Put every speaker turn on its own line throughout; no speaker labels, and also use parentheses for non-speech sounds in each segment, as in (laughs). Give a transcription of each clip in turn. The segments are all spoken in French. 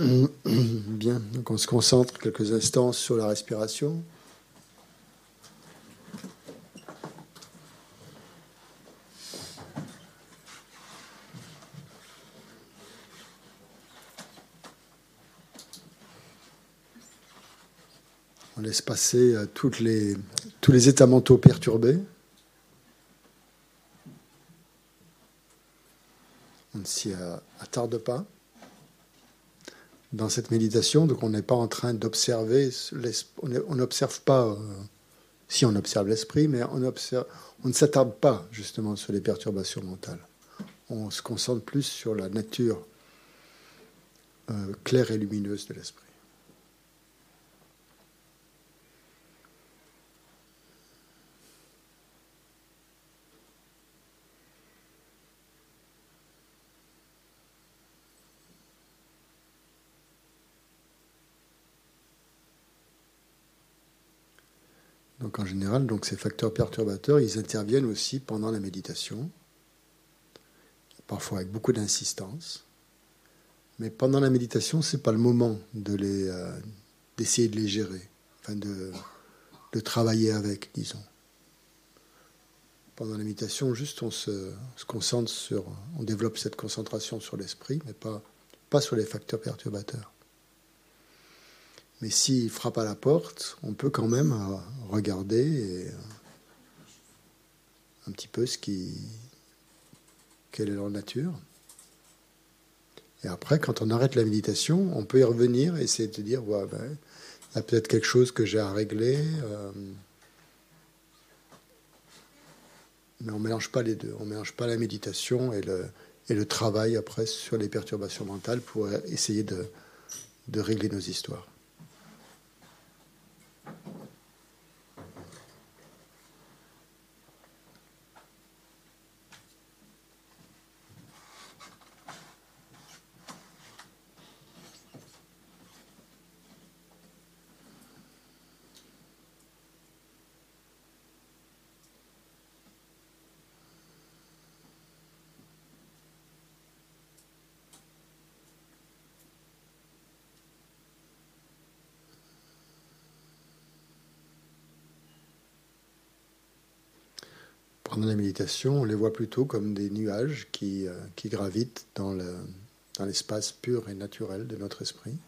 Bien, donc on se concentre quelques instants sur la respiration. On laisse passer euh, toutes les, tous les états mentaux perturbés. On ne s'y attarde pas dans cette méditation. Donc on n'est pas en train d'observer, on n'observe pas, euh, si on observe l'esprit, mais on, ne s'attarde pas justement sur les perturbations mentales. On se concentre plus sur la nature euh, claire et lumineuse de l'esprit. En général, donc ces facteurs perturbateurs, ils interviennent aussi pendant la méditation, parfois avec beaucoup d'insistance. Mais pendant la méditation, c'est pas le moment de euh, d'essayer de les gérer, enfin de, travailler avec, disons. Pendant la méditation, juste on se, concentre sur, on développe cette concentration sur l'esprit, mais pas sur les facteurs perturbateurs. Mais s'il frappe à la porte, on peut quand même euh, regarder euh, un petit peu ce qui, quelle est leur nature. Et après, quand on arrête la méditation, on peut y revenir et essayer de dire, ouais, ben, il y a peut-être quelque chose que j'ai à régler. Euh, mais on ne mélange pas les deux. On ne mélange pas la méditation et le, travail après sur les perturbations mentales pour essayer de régler nos histoires. Pendant la méditation, on les voit plutôt comme des nuages qui, euh, gravitent dans, dans l'espace pur et naturel de notre esprit.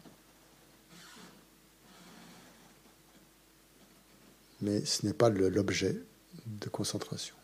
Mais ce n'est pas l'objet de concentration.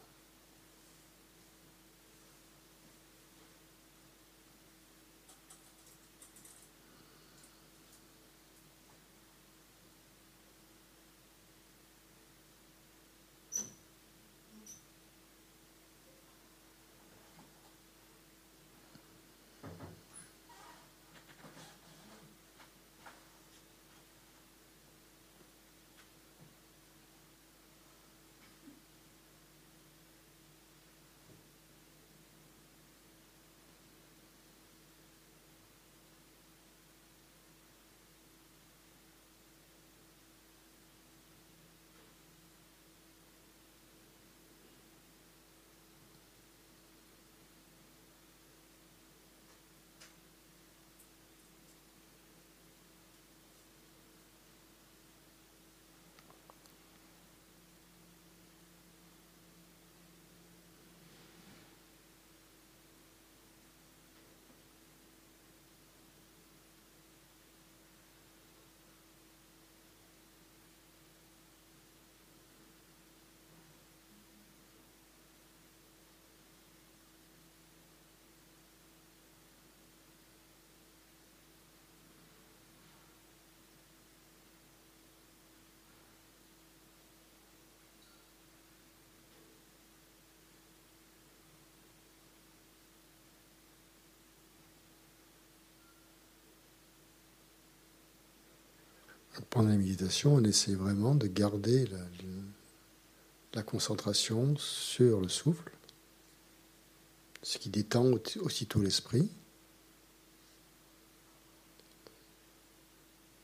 Pendant la méditation, on essaie vraiment de garder la, concentration sur le souffle, ce qui détend aussitôt l'esprit,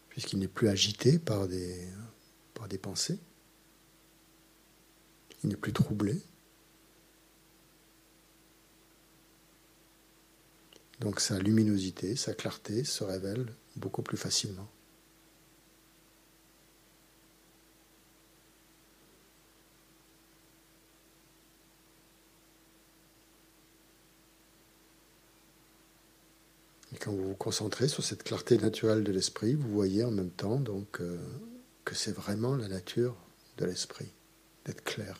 puisqu'il n'est plus agité par des, par des pensées, il n'est plus troublé. Donc sa luminosité, sa clarté se révèle beaucoup plus facilement. Concentrez sur cette clarté naturelle de l'esprit, vous voyez en même temps donc euh, que c'est vraiment la nature de l'esprit, d'être clair.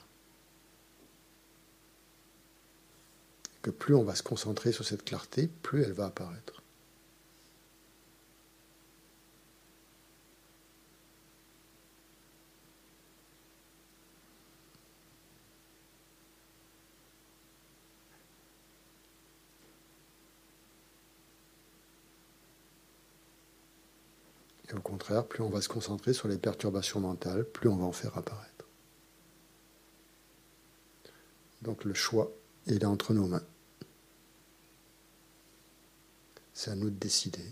Que plus on va se concentrer sur cette clarté, plus elle va apparaître. Et au plus on va se concentrer sur les perturbations mentales, plus on va en faire apparaître. Donc le choix, il est entre nos mains. C'est à nous de décider.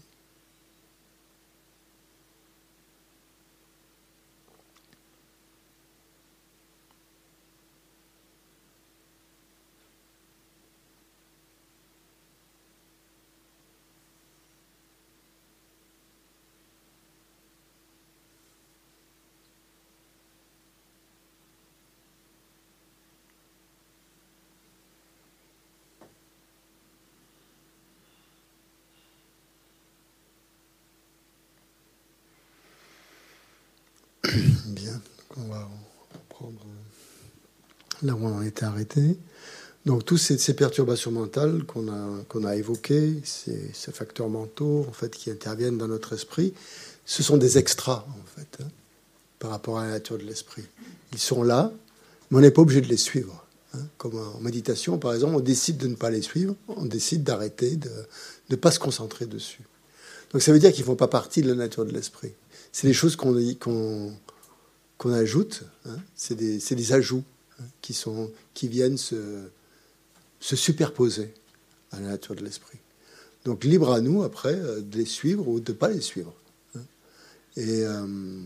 Bien, on va reprendre là où on en était arrêté. Donc, toutes ces, perturbations mentales qu'on a, qu'on a évoquées, ces, facteurs mentaux en fait, qui interviennent dans notre esprit, ce sont des extras en fait, hein, par rapport à la nature de l'esprit. Ils sont là, mais on n'est pas obligé de les suivre. Hein. Comme en méditation, par exemple, on décide de ne pas les suivre, on décide d'arrêter, de ne pas se concentrer dessus. Donc ça veut dire qu'ils ne font pas partie de la nature de l'esprit. C'est des choses qu'on qu'on ajoute, hein. c'est des, ajouts hein, qui, sont, qui viennent se, se superposer à la nature de l'esprit. Donc libre à nous après euh, de les suivre ou de ne pas les suivre. Et euh,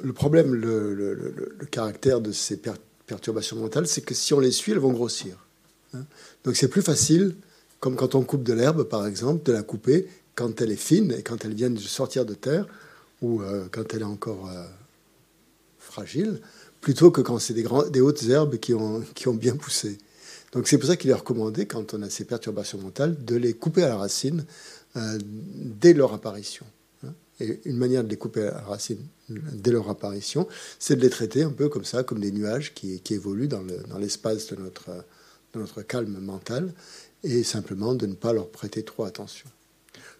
le problème, le, le, caractère de ces perturbations mentales, c'est que si on les suit, elles vont grossir. Donc c'est plus facile, comme quand on coupe de l'herbe par exemple, de la couper quand elle est fine et quand elle vient de sortir de terre, ou euh, quand elle est encore fragile, plutôt que quand c'est des, des, hautes herbes qui ont, qui ont bien poussé. Donc c'est pour ça qu'il est recommandé, quand on a ces perturbations mentales, de les couper à la racine euh, dès leur apparition. Hein. Et une manière de les couper à la racine dès leur apparition, c'est de les traiter un peu comme ça, comme des nuages qui, qui évoluent dans l'espace de, notre, de notre calme mental, et simplement de ne pas leur prêter trop attention.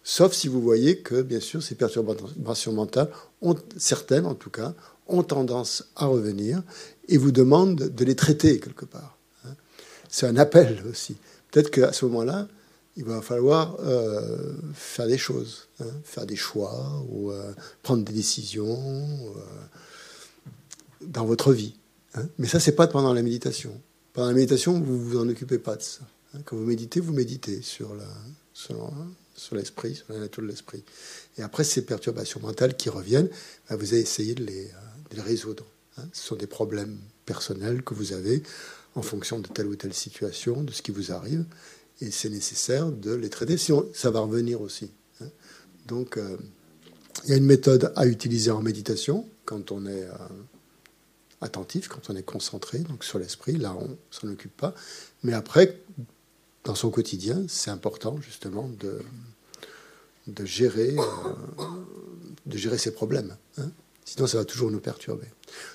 Sauf si vous voyez que, bien sûr, ces perturbations mentales, ont, certaines en tout cas, ont tendance à revenir et vous demandent de les traiter quelque part. Hein. C'est un appel aussi. Peut-être qu'à ce moment-là, il va falloir euh, faire des choses, hein, faire des choix ou euh, prendre des décisions euh, dans votre vie. Hein. Mais ça, c'est pas pendant la méditation. Pendant la méditation, vous vous en occupez pas de ça. Quand vous méditez, vous méditez sur la, sur, l'esprit, sur la nature de l'esprit. Et après, ces perturbations mentales qui reviennent, bah, vous allez essayer de les, les résoudre. Hein. Ce sont des problèmes personnels que vous avez en fonction de telle ou telle situation, de ce qui vous arrive. Et c'est nécessaire de les traiter, sinon ça va revenir aussi. Hein. Donc, euh, il y a une méthode à utiliser en méditation quand on est euh, attentif, quand on est concentré donc sur l'esprit. Là, on s'en occupe pas. Mais après, dans son quotidien, c'est important justement de, de, gérer, euh, de gérer ses problèmes. Hein. Sinon, ça va toujours nous perturber.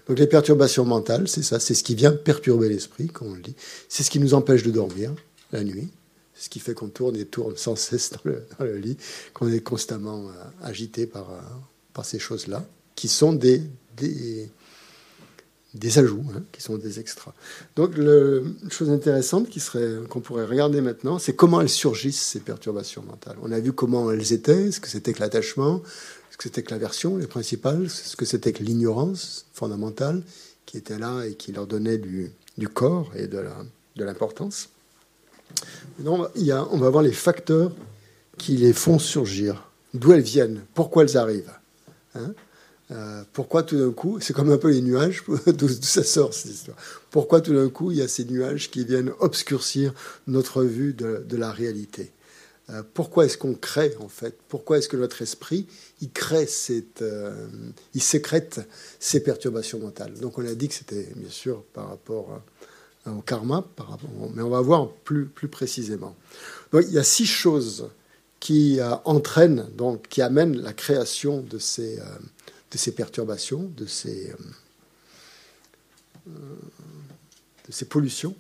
Donc les perturbations mentales, c'est ça, c'est ce qui vient perturber l'esprit, comme on le dit. C'est ce qui nous empêche de dormir la nuit. C'est ce qui fait qu'on tourne et tourne sans (laughs) cesse dans le, lit, qu'on est constamment euh, agité par, euh, par ces choses-là, qui sont des, des, des ajouts, hein, qui sont des extras. Donc, le, une chose intéressante qui serait, qu'on pourrait regarder maintenant, c'est comment elles surgissent, ces perturbations mentales. On a vu comment elles étaient, ce que c'était que l'attachement, ce que c'était que l'aversion, les principales, ce que c'était que l'ignorance fondamentale, qui était là et qui leur donnait du, corps et de, l'importance. A, on va voir les facteurs qui les font surgir, d'où elles viennent, pourquoi elles arrivent. Hein euh, pourquoi tout d'un coup, c'est comme un peu les nuages, (laughs) d'où ça sort cette histoire. Pourquoi tout d'un coup il y a ces nuages qui viennent obscurcir notre vue de, la réalité euh, pourquoi est-ce qu'on crée en fait? Pourquoi est-ce que notre esprit il crée cette, euh, il sécrète ces perturbations mentales? Donc on a dit que c'était bien sûr par rapport au karma, mais on va voir plus, plus précisément. Il y a six choses qui entraînent, donc qui amènent la création de ces, de ces perturbations, de ces, de ces pollutions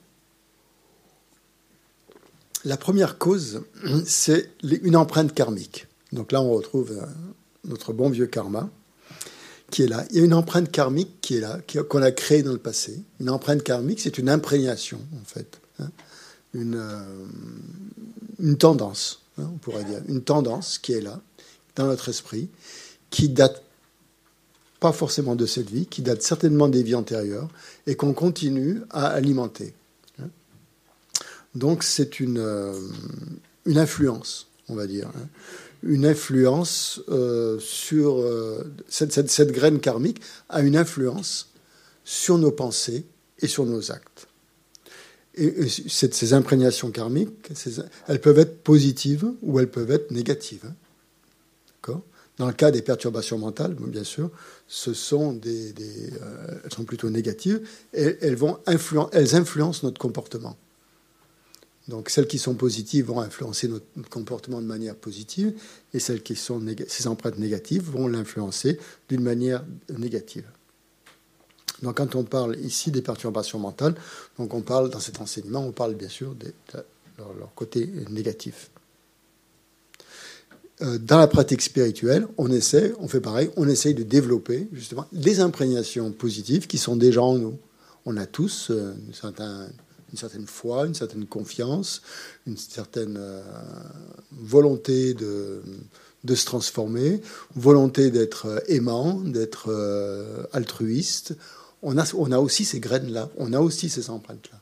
la première cause, c'est une empreinte karmique. Donc là, on retrouve euh, notre bon vieux karma qui est là. Il y a une empreinte karmique qui est là, qu'on a créée dans le passé. Une empreinte karmique, c'est une imprégnation, en fait. Hein. Une, euh, une tendance, hein, on pourrait dire. Une tendance qui est là, dans notre esprit, qui date pas forcément de cette vie, qui date certainement des vies antérieures, et qu'on continue à alimenter. Donc c'est une, euh, une influence, on va dire. Hein. Une influence euh, sur... Euh, cette, cette, graine karmique a une influence sur nos pensées et sur nos actes. Et, ces imprégnations karmiques, elles peuvent être positives ou elles peuvent être négatives. Hein. Dans le cas des perturbations mentales, bien sûr, ce sont des, elles sont plutôt négatives elles, vont elles influencent notre comportement. Donc celles qui sont positives vont influencer notre, comportement de manière positive et celles qui sont ces empreintes négatives vont l'influencer d'une manière négative. Donc quand on parle ici des perturbations mentales, donc on parle dans cet enseignement, on parle bien sûr de, leur, côté négatif. Euh, dans la pratique spirituelle, on essaie, on fait pareil, on essaye de développer justement des imprégnations positives qui sont déjà en nous. On a tous euh, certains une certaine foi, une certaine confiance, une certaine euh, volonté de, de, se transformer, volonté d'être euh, aimant, d'être euh, altruiste. On a, on a aussi ces graines-là, on a aussi ces empreintes-là.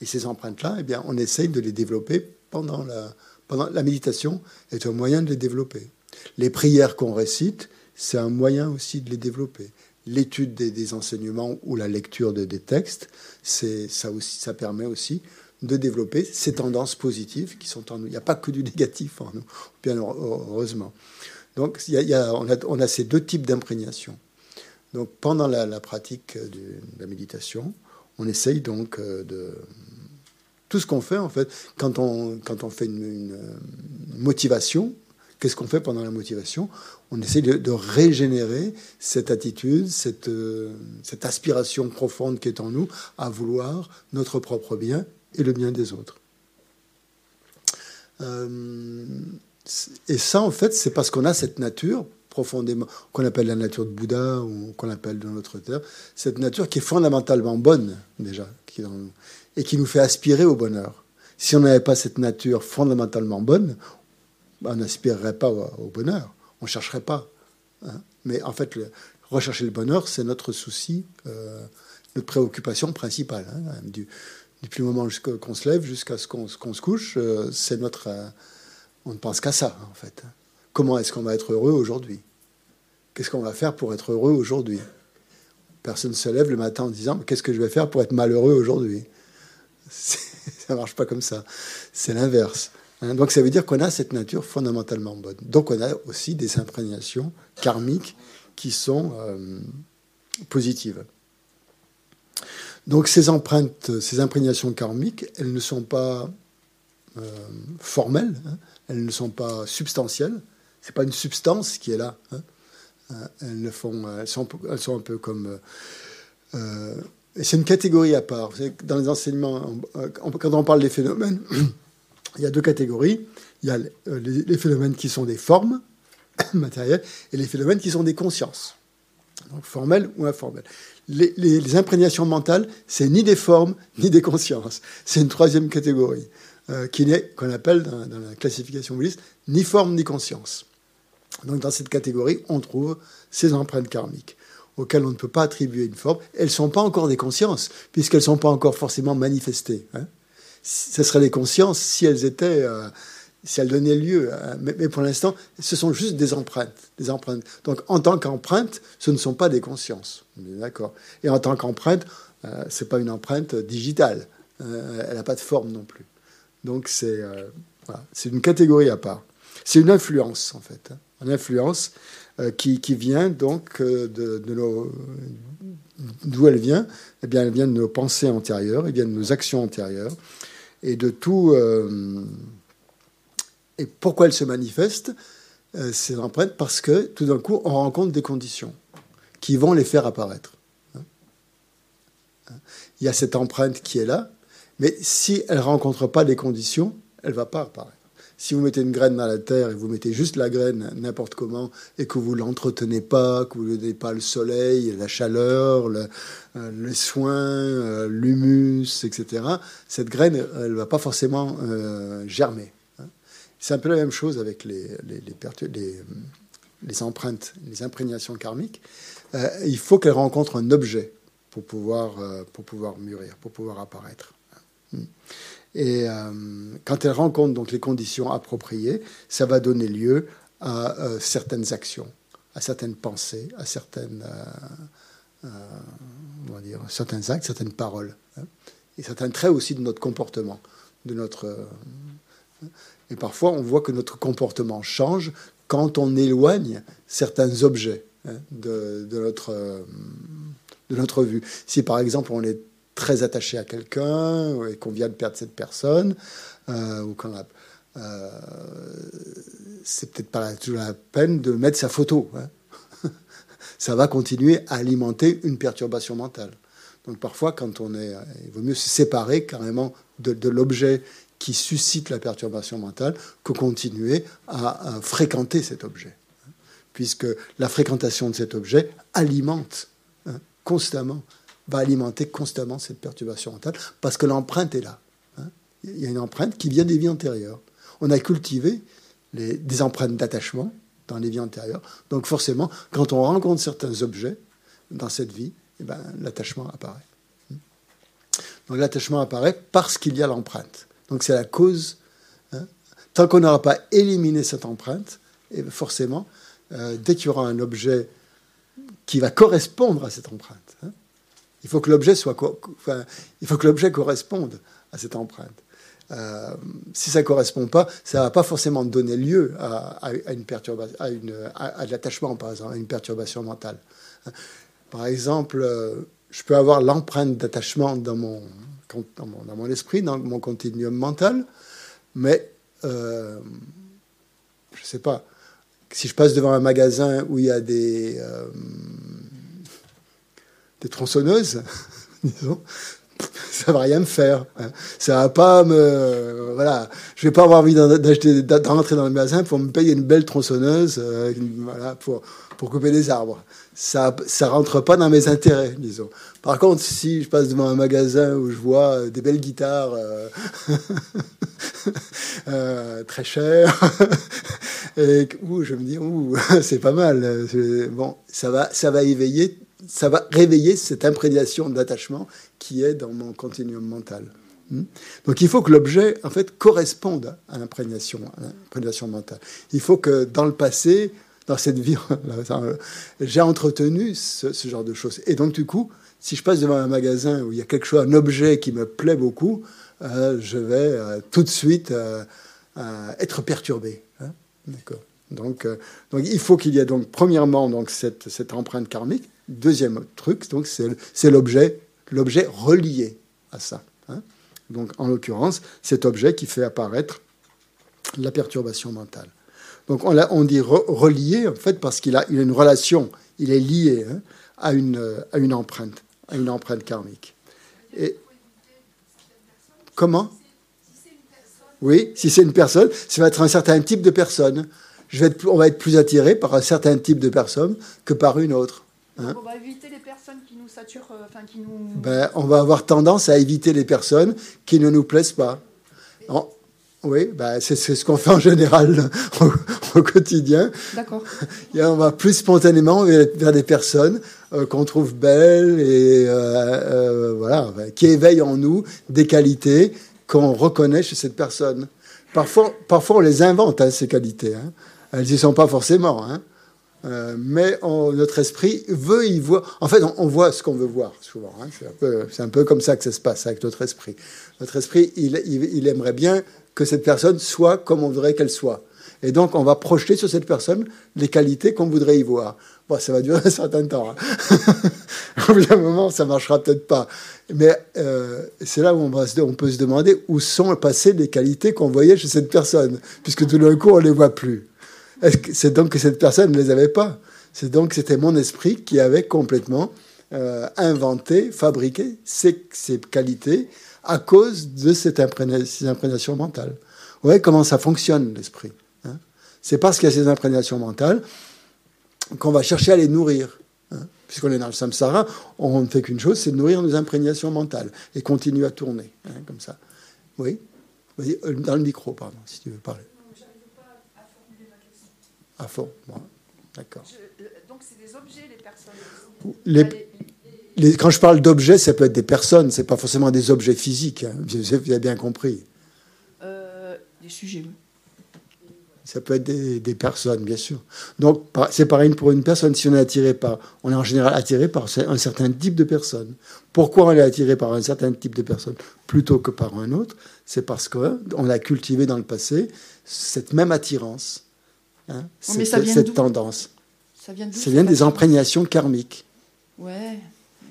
Et ces empreintes-là, eh bien, on essaye de les développer pendant la, pendant la méditation est un moyen de les développer. Les prières qu'on récite, c'est un moyen aussi de les développer l'étude des, enseignements ou la lecture de, des textes, c'est ça aussi, ça permet aussi de développer ces tendances positives qui sont en nous. Il n'y a pas que du négatif en nous, bien heureusement. Donc il y a, on, a, on, a, ces deux types d'imprégnation. Donc pendant la, pratique de, la méditation, on essaye donc euh, de tout ce qu'on fait en fait quand on quand on fait une, une motivation Qu'est-ce qu'on fait pendant la motivation? On essaie de, régénérer cette attitude, cette, euh, cette aspiration profonde qui est en nous à vouloir notre propre bien et le bien des autres. Euh, et ça, en fait, c'est parce qu'on a cette nature profondément, qu'on appelle la nature de Bouddha ou qu'on appelle dans notre terre, cette nature qui est fondamentalement bonne déjà, et qui nous fait aspirer au bonheur. Si on n'avait pas cette nature fondamentalement bonne, on n'aspirerait pas au, bonheur, on ne chercherait pas. Hein. Mais en fait, rechercher le bonheur, c'est notre souci, euh, notre préoccupation principale. Hein. Du, depuis le moment qu'on se lève jusqu'à ce qu'on se couche, euh, c'est notre. Euh, on ne pense qu'à ça, en fait. Comment est-ce qu'on va être heureux aujourd'hui? Qu'est-ce qu'on va faire pour être heureux aujourd'hui? Personne ne se lève le matin en disant Qu'est-ce que je vais faire pour être malheureux aujourd'hui? (laughs) Ça ne marche pas comme ça. C'est l'inverse. Hein, donc ça veut dire qu'on a cette nature fondamentalement bonne. Donc on a aussi des imprégnations karmiques qui sont euh, positives. Donc ces empreintes, ces imprégnations karmiques, elles ne sont pas euh, formelles, hein. elles ne sont pas substantielles. C'est pas une substance qui est là. Hein. Euh, elles, sont un peu comme c'est une catégorie à part. Dans les enseignements, quand on parle des phénomènes, il y a deux catégories. Il y a euh, les phénomènes qui sont des formes (coughs) matérielles et les phénomènes qui sont des consciences, formelles ou informelles. Les, imprégnations mentales, c'est ni des formes (laughs) ni des consciences. C'est une troisième catégorie euh, qu'on appelle dans, dans, la classification bouddhiste ni forme ni conscience. Donc dans cette catégorie, on trouve ces empreintes karmiques auxquelles on ne peut pas attribuer une forme. Elles ne sont pas encore des consciences puisqu'elles ne sont pas encore forcément manifestées. Hein ce seraient des consciences si elles étaient, euh, si elles donnaient lieu. mais, pour l'instant, ce sont juste des empreintes, des empreintes. Donc, en tant qu'empreinte, ce ne sont pas des consciences. D'accord. Et en tant qu'empreinte, euh, ce c'est pas une empreinte digitale. Euh, elle n'a pas de forme non plus. Donc, c'est C'est une catégorie à part. C'est une influence, en fait. Hein. Une influence euh, qui, qui, vient donc euh, de, de nos. D'où elle vient? Eh bien, elle vient de nos pensées antérieures, elle vient de nos actions antérieures, et de tout. Euh, et pourquoi elle se manifeste Ces empreintes Parce que tout d'un coup, on rencontre des conditions qui vont les faire apparaître. Il y a cette empreinte qui est là, mais si elle ne rencontre pas les conditions, elle ne va pas apparaître. Si vous mettez une graine dans la terre et vous mettez juste la graine n'importe comment et que vous l'entretenez pas, que vous ne donnez pas le soleil, la chaleur, le, euh, les soins, euh, l'humus, etc., cette graine, elle ne va pas forcément euh, germer. Hein. C'est un peu la même chose avec les, les, empreintes, les imprégnations karmiques. il faut qu'elle rencontre un objet pour pouvoir, pour pouvoir mûrir, pour pouvoir apparaître. Hmm. Et euh, quand elle rencontre donc les conditions appropriées, ça va donner lieu à euh, certaines actions, à certaines pensées, à certaines, euh, certains actes, certaines paroles, hein, et certains traits aussi de notre comportement, de notre. et parfois, on voit que notre comportement change quand on éloigne certains objets hein, de, de, notre, de notre vue. Si par exemple on est très attaché à quelqu'un et qu'on vient de perdre cette personne, euh, ou qu'on a, euh, c'est peut-être pas toujours la peine de mettre sa photo. Hein. (laughs) Ça va continuer à alimenter une perturbation mentale. Donc parfois, quand on est, il vaut mieux se séparer carrément de, l'objet qui suscite la perturbation mentale que continuer à, fréquenter cet objet, hein. puisque la fréquentation de cet objet alimente hein, constamment va alimenter constamment cette perturbation mentale parce que l'empreinte est là. Hein. Il y a une empreinte qui vient des vies antérieures. On a cultivé des empreintes d'attachement dans les vies antérieures. Donc forcément, quand on rencontre certains objets dans cette vie, eh ben, l'attachement apparaît. Donc l'attachement apparaît parce qu'il y a l'empreinte. Donc c'est la cause. Hein. Tant qu'on n'aura pas éliminé cette empreinte, eh ben, forcément, euh, dès qu'il y aura un objet qui va correspondre à cette empreinte, hein, il faut que l'objet soit, enfin, il faut que l'objet corresponde à cette empreinte. Euh, si ça ne correspond pas, ça ne va pas forcément donner lieu à, une perturbation, à, de l'attachement, par exemple, à une perturbation mentale. Par exemple, euh, je peux avoir l'empreinte d'attachement dans mon, dans, mon, dans mon, esprit, dans mon continuum mental, mais euh, je ne sais pas. Si je passe devant un magasin où il y a des, des tronçonneuses, (laughs) disons, (laughs) ça va rien me faire. Hein. Ça va pas me, voilà, je vais pas avoir envie d'acheter, d'entrer dans le magasin pour me payer une belle tronçonneuse, euh, voilà, pour pour couper des arbres. Ça, ça rentre pas dans mes intérêts, disons. Par contre, si je passe devant un magasin où je vois des belles guitares euh, (laughs) euh, très chères, et où je me dis, ouh, c'est pas mal. Bon, ça va, ça va éveiller ça va réveiller cette imprégnation d'attachement qui est dans mon continuum mental. Hmm? Donc il faut que l'objet, en fait, corresponde à l'imprégnation, mentale. Il faut que dans le passé, dans cette vie, (laughs) j'ai entretenu ce, genre de choses. Et donc du coup, si je passe devant un magasin où il y a quelque chose, un objet qui me plaît beaucoup, euh, je vais euh, tout de suite euh, être perturbé. Hein. D'accord. Donc, donc il faut qu'il y ait donc premièrement donc cette, cette empreinte karmique Deuxième truc, donc c'est l'objet, relié à ça. Hein. Donc en l'occurrence, cet objet qui fait apparaître la perturbation mentale. Donc on, on dit relié en fait parce qu'il a, une relation, il est lié hein, à, une, à une empreinte, à une empreinte karmique. Et comment? Oui, si c'est une personne, ça va être un certain type de personne. Je vais être, on va être plus attiré par un certain type de personne que par une autre.
Hein on va éviter les personnes qui nous saturent, euh, enfin qui nous.
Ben, on va avoir tendance à éviter les personnes qui ne nous plaisent pas. oui, ben, c'est ce qu'on fait en général (laughs) au, quotidien.
D'accord. (laughs)
on va plus spontanément vers des personnes euh, qu'on trouve belles et euh, voilà, ben, qui éveillent en nous des qualités qu'on reconnaît chez cette personne. Parfois, parfois on les invente, hein, ces qualités. Hein. Elles n'y sont pas forcément. Hein. Euh, mais notre esprit veut y voir. En fait, on, voit ce qu'on veut voir souvent. Hein. C'est un, peu comme ça que ça se passe avec notre esprit. Notre esprit, il, il, aimerait bien que cette personne soit comme on voudrait qu'elle soit. Et donc, on va projeter sur cette personne les qualités qu'on voudrait y voir. Bon, ça va durer un certain temps. Hein. (laughs) Au bout d'un moment, ça marchera peut-être pas. Mais euh, c'est là où on, va on, peut se demander où sont passées les qualités qu'on voyait chez cette personne, puisque tout d'un coup, on les voit plus. C'est donc que cette personne ne les avait pas? C'est donc que c'était mon esprit qui avait complètement euh, inventé, fabriqué ces, qualités à cause de ces imprégnations mentales. Vous voyez comment ça fonctionne, l'esprit. Hein? C'est parce qu'il y a ces imprégnations mentales qu'on va chercher à les nourrir. Hein? Puisqu'on est dans le samsara, on ne fait qu'une chose, c'est de nourrir nos imprégnations mentales et continuer à tourner, hein, comme ça. Oui? Euh, Dans le micro, pardon, si tu veux parler à fond. D'accord.
Euh, donc, c'est des objets, les personnes
les, Quand je parle d'objets, ça peut être des personnes, c'est pas forcément des objets physiques. Hein. Vous avez bien compris.
Euh, des sujets.
Ça peut être des, des personnes, bien sûr. Donc, c'est pareil pour une personne. Si on est attiré par, on est en général attiré par un certain type de personne. Pourquoi on est attiré par un certain type de personne plutôt que par un autre? C'est parce qu'on a cultivé dans le passé cette même attirance. Hein, cette, cette tendance.
Ça vient,
ça vient des imprégnations karmiques.
Ouais.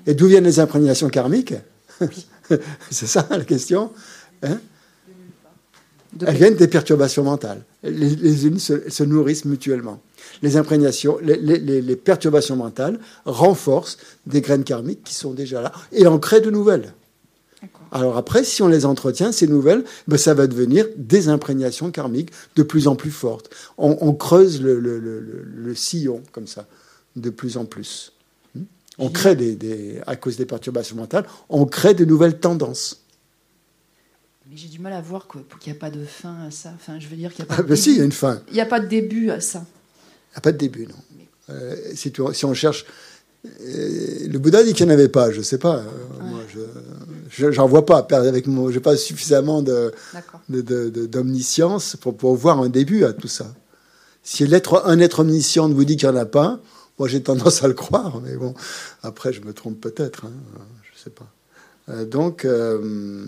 Et d'où viennent les imprégnations karmiques (laughs) C'est ça la question. Hein Elles viennent des perturbations mentales. Les, unes se, nourrissent mutuellement. Les imprégnations, les, les, perturbations mentales renforcent des graines karmiques qui sont déjà là et en créent de nouvelles. Alors après, si on les entretient, ces nouvelles, ben ça va devenir des imprégnations karmiques de plus en plus fortes. On, creuse le, sillon comme ça, de plus en plus. Hmm? On crée des, à cause des perturbations mentales, on crée de nouvelles tendances.
Mais j'ai du mal à voir qu'il n'y a pas de fin à ça. Enfin, je veux dire qu'il n'y a
pas. Ah ben si, il y a une fin.
Il n'y a pas de début à ça.
Il n'y a pas de début, non. Euh, si, si, on cherche le Bouddha dit qu'il n'y en avait pas, je ne sais pas. je n'en vois pas. Avec moi, j'ai pas suffisamment de, d'omniscience pour, pour voir un début à tout ça. Si l'être, un être omniscient vous dit qu'il n'y en a pas, moi j'ai tendance à le croire, mais bon, après je me trompe peut-être, hein, je ne sais pas. Euh, donc, euh,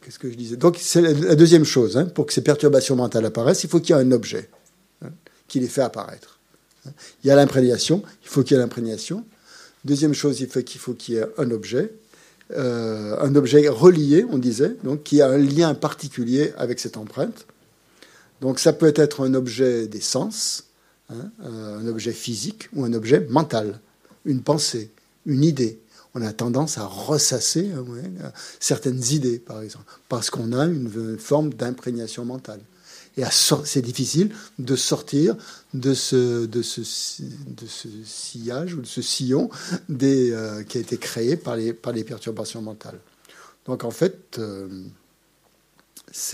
qu'est-ce que je disais? Donc c'est la deuxième chose, hein, pour que ces perturbations mentales apparaissent, il faut qu'il y ait un objet hein, qui les fait apparaître. Il y a l'imprégnation, il faut qu'il y ait l'imprégnation. Deuxième chose, il faut qu'il y ait un objet, euh, un objet relié, on disait, donc qui a un lien particulier avec cette empreinte. Donc ça peut être un objet des sens, hein, euh, un objet physique ou un objet mental, une pensée, une idée. On a tendance à ressasser hein, certaines idées, par exemple, parce qu'on a une forme d'imprégnation mentale. Et c'est difficile de sortir de ce, ce, ce sillage ou de ce sillon euh, qui a été créé par les, perturbations mentales. Donc en fait, euh,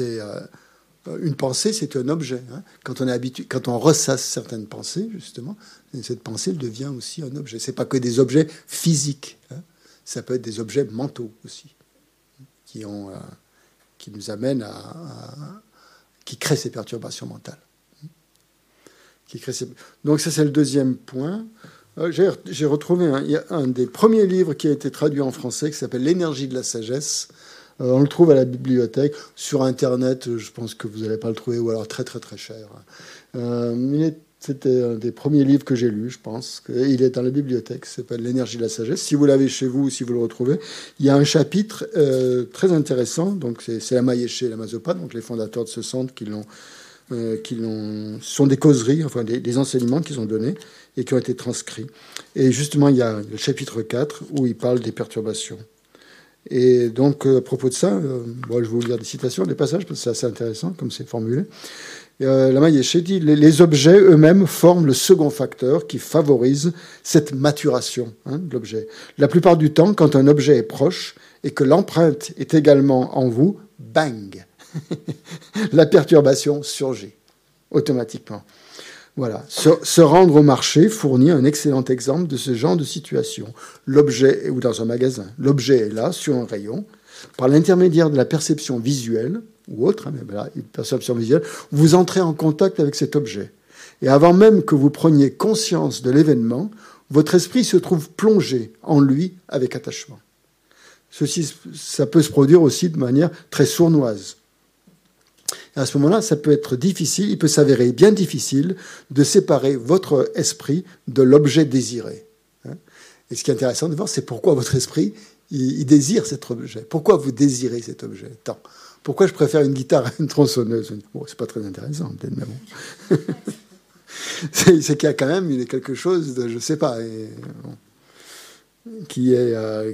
euh, une pensée, c'est un objet. Hein. Quand on est habitué, quand on ressasse certaines pensées, justement, cette pensée devient aussi un objet. C'est pas que des objets physiques. Hein. Ça peut être des objets mentaux aussi, qui nous amènent à qui crée ces perturbations mentales. Qui crée Donc ça, c'est le deuxième point. Euh, j'ai retrouvé un, des premiers livres qui a été traduit en français qui s'appelle L'énergie de la sagesse. Euh, on le trouve à la bibliothèque. Sur Internet, je pense que vous n'allez pas le trouver, ou alors très très très cher. Euh, c'était un des premiers livres que j'ai lu, je pense. Il est dans la bibliothèque, s'appelle L'énergie de la sagesse. Si vous l'avez chez vous, si vous le retrouvez, il y a un chapitre euh, très intéressant. Donc c'est la Maïeché et la Mazopa, donc les fondateurs de ce centre qui l'ont, euh, sont des causeries, enfin des, enseignements qu'ils ont donnés et qui ont été transcrits. Et justement, il y a le chapitre 4 où il parle des perturbations. Et donc, euh, à propos de ça, je vais vous lire des citations, des passages, parce que c'est assez intéressant comme c'est formulé. Euh, la Maïeché dit les, objets eux-mêmes forment le second facteur qui favorise cette maturation hein, de l'objet. La plupart du temps, quand un objet est proche et que l'empreinte est également en vous, bang (laughs) La perturbation surgit automatiquement. Voilà. Se, rendre au marché fournit un excellent exemple de ce genre de situation. L'objet, ou dans un magasin, l'objet est là, sur un rayon. Par l'intermédiaire de la perception visuelle, ou autre, hein, mais une perception visuelle, vous entrez en contact avec cet objet. Et avant même que vous preniez conscience de l'événement, votre esprit se trouve plongé en lui avec attachement. Ceci, ça peut se produire aussi de manière très sournoise. Et à ce moment-là, ça peut être difficile, il peut s'avérer bien difficile de séparer votre esprit de l'objet désiré. Hein. Et ce qui est intéressant de voir, c'est pourquoi votre esprit, il, désire cet objet. Pourquoi vous désirez cet objet? Tant Pourquoi je préfère une guitare à une tronçonneuse Bon, c'est pas très intéressant, peut-être, mais bon. (laughs) c'est qu'il y a quand même quelque chose de, je sais pas, euh, qui, a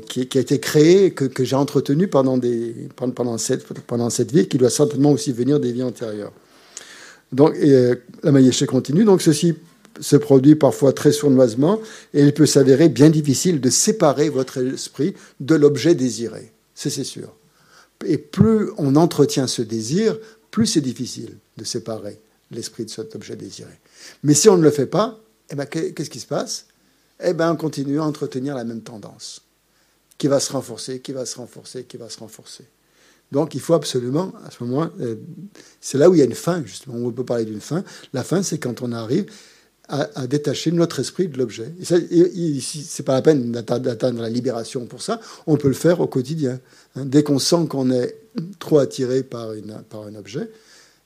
été créé, que, j'ai entretenu pendant, cette, pendant cette vie, qui doit certainement aussi venir des vies antérieures. Donc, et, euh, la maïeché continue. Donc, ceci se produit parfois très sournoisement, et il peut s'avérer bien difficile de séparer votre esprit de l'objet désiré. C'est sûr. Et plus on entretient ce désir, plus c'est difficile de séparer l'esprit de cet objet désiré. Mais si on ne le fait pas, eh ben, qu'est-ce qui se passe? Eh bien, on continue à entretenir la même tendance, qui va se renforcer, qui va se renforcer, qui va se renforcer. Donc il faut absolument, à ce moment, euh, c'est là où il y a une fin, justement, on peut parler d'une fin. La fin, c'est quand on arrive à, détacher notre esprit de l'objet. Et c'est pas la peine d'atteindre la libération pour ça, on peut le faire au quotidien. Hein. Dès qu'on sent qu'on est trop attiré par, une, par un objet,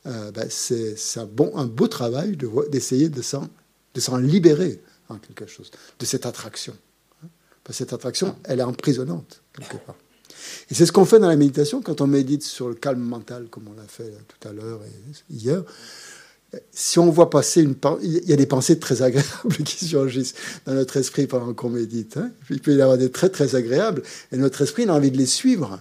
euh, ben, c'est un, bon, un beau travail d'essayer de s'en libérer en quelque chose, de cette attraction. Hein. Cette attraction, elle est emprisonnante, quelque part. Et c'est ce qu'on fait dans la méditation quand on médite sur le calme mental, comme on l'a fait tout à l'heure et hier. Si on voit passer une il y a des pensées très agréables (laughs) qui surgissent dans notre esprit pendant qu'on médite. Hein. Il peut y avoir des très très agréables et notre esprit a envie de les suivre.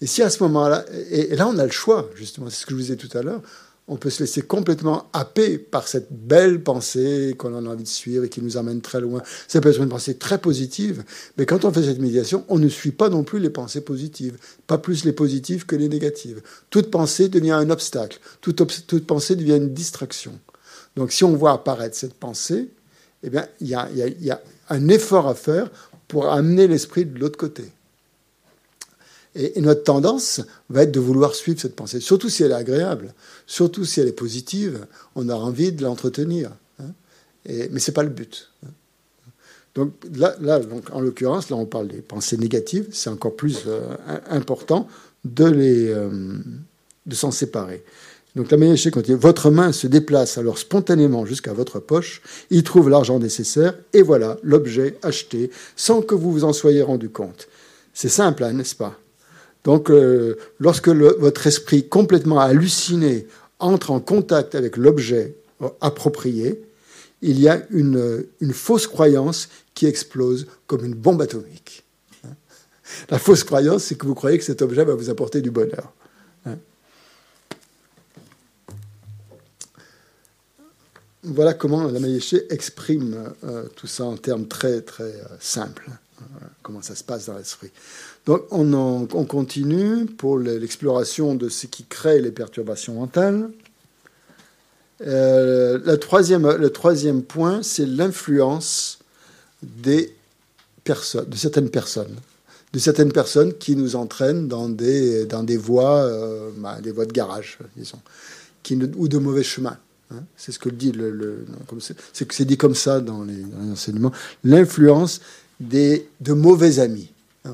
Et si à ce moment-là, et, là on a le choix, justement, c'est ce que je vous disais tout à l'heure, on peut se laisser complètement happer par cette belle pensée qu'on a envie de suivre et qui nous amène très loin. Ça peut être une pensée très positive, mais quand on fait cette méditation, on ne suit pas non plus les pensées positives, pas plus les positives que les négatives. Toute pensée devient un obstacle, toute, pensée devient une distraction. Donc si on voit apparaître cette pensée, eh bien, il y a un effort à faire pour amener l'esprit de l'autre côté. Et, notre tendance va être de vouloir suivre cette pensée, surtout si elle est agréable, surtout si elle est positive, on a envie de l'entretenir. Hein. mais ce n'est pas le but. Hein. Donc là, donc, en l'occurrence, là on parle des pensées négatives, c'est encore plus euh, important de, euh, de s'en séparer. Donc la Mayéché continue. Votre main se déplace alors spontanément jusqu'à votre poche, y trouve l'argent nécessaire, et voilà l'objet acheté sans que vous vous en soyez rendu compte. C'est simple, hein, n'est-ce pas? Donc, euh, lorsque votre esprit complètement halluciné entre en contact avec l'objet approprié, il y a une, fausse croyance qui explose comme une bombe atomique. La fausse croyance, c'est que vous croyez que cet objet va vous apporter du bonheur. Voilà comment la Maïeché exprime euh, tout ça en termes très très euh, simples. comment ça se passe dans l'esprit. Donc on, continue pour l'exploration de ce qui crée les perturbations mentales. Euh, le troisième point, c'est l'influence des personnes, de certaines personnes, de certaines personnes qui nous entraînent dans des, voies, euh, bah, des voies de garage, disons, qui, ou de mauvais chemins. Hein. c'est ce que dit le, c'est c'est dit comme ça dans les, dans les enseignements. L'influence des de mauvais amis.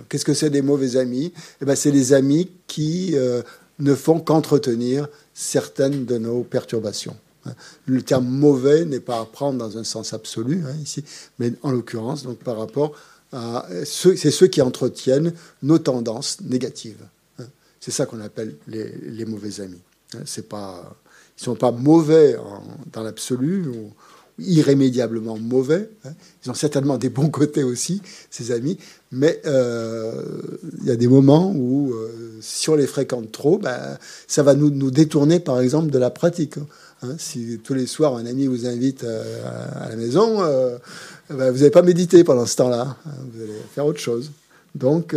Qu'est-ce que c'est des mauvais amis? Eh ben, C'est les amis qui euh, ne font qu'entretenir certaines de nos perturbations. Hein. Le terme mauvais n'est pas à prendre dans un sens absolu hein, ici, mais en l'occurrence, donc par rapport à ceux, c'est ceux qui entretiennent nos tendances négatives. Hein. C'est ça qu'on appelle les, mauvais amis. C'est pas, ils sont pas mauvais dans l'absolu irrémédiablement mauvais. Hein. Ils ont certainement des bons côtés aussi, ces amis, mais euh, il y a des moments où, euh, si on les fréquente trop, ben, ça va nous, nous, détourner, par exemple, de la pratique. Hein. si tous les soirs, un ami vous invite euh, à la maison, ben, vous n'allez pas méditer pendant ce temps-là. Hein. vous allez faire autre chose. Donc,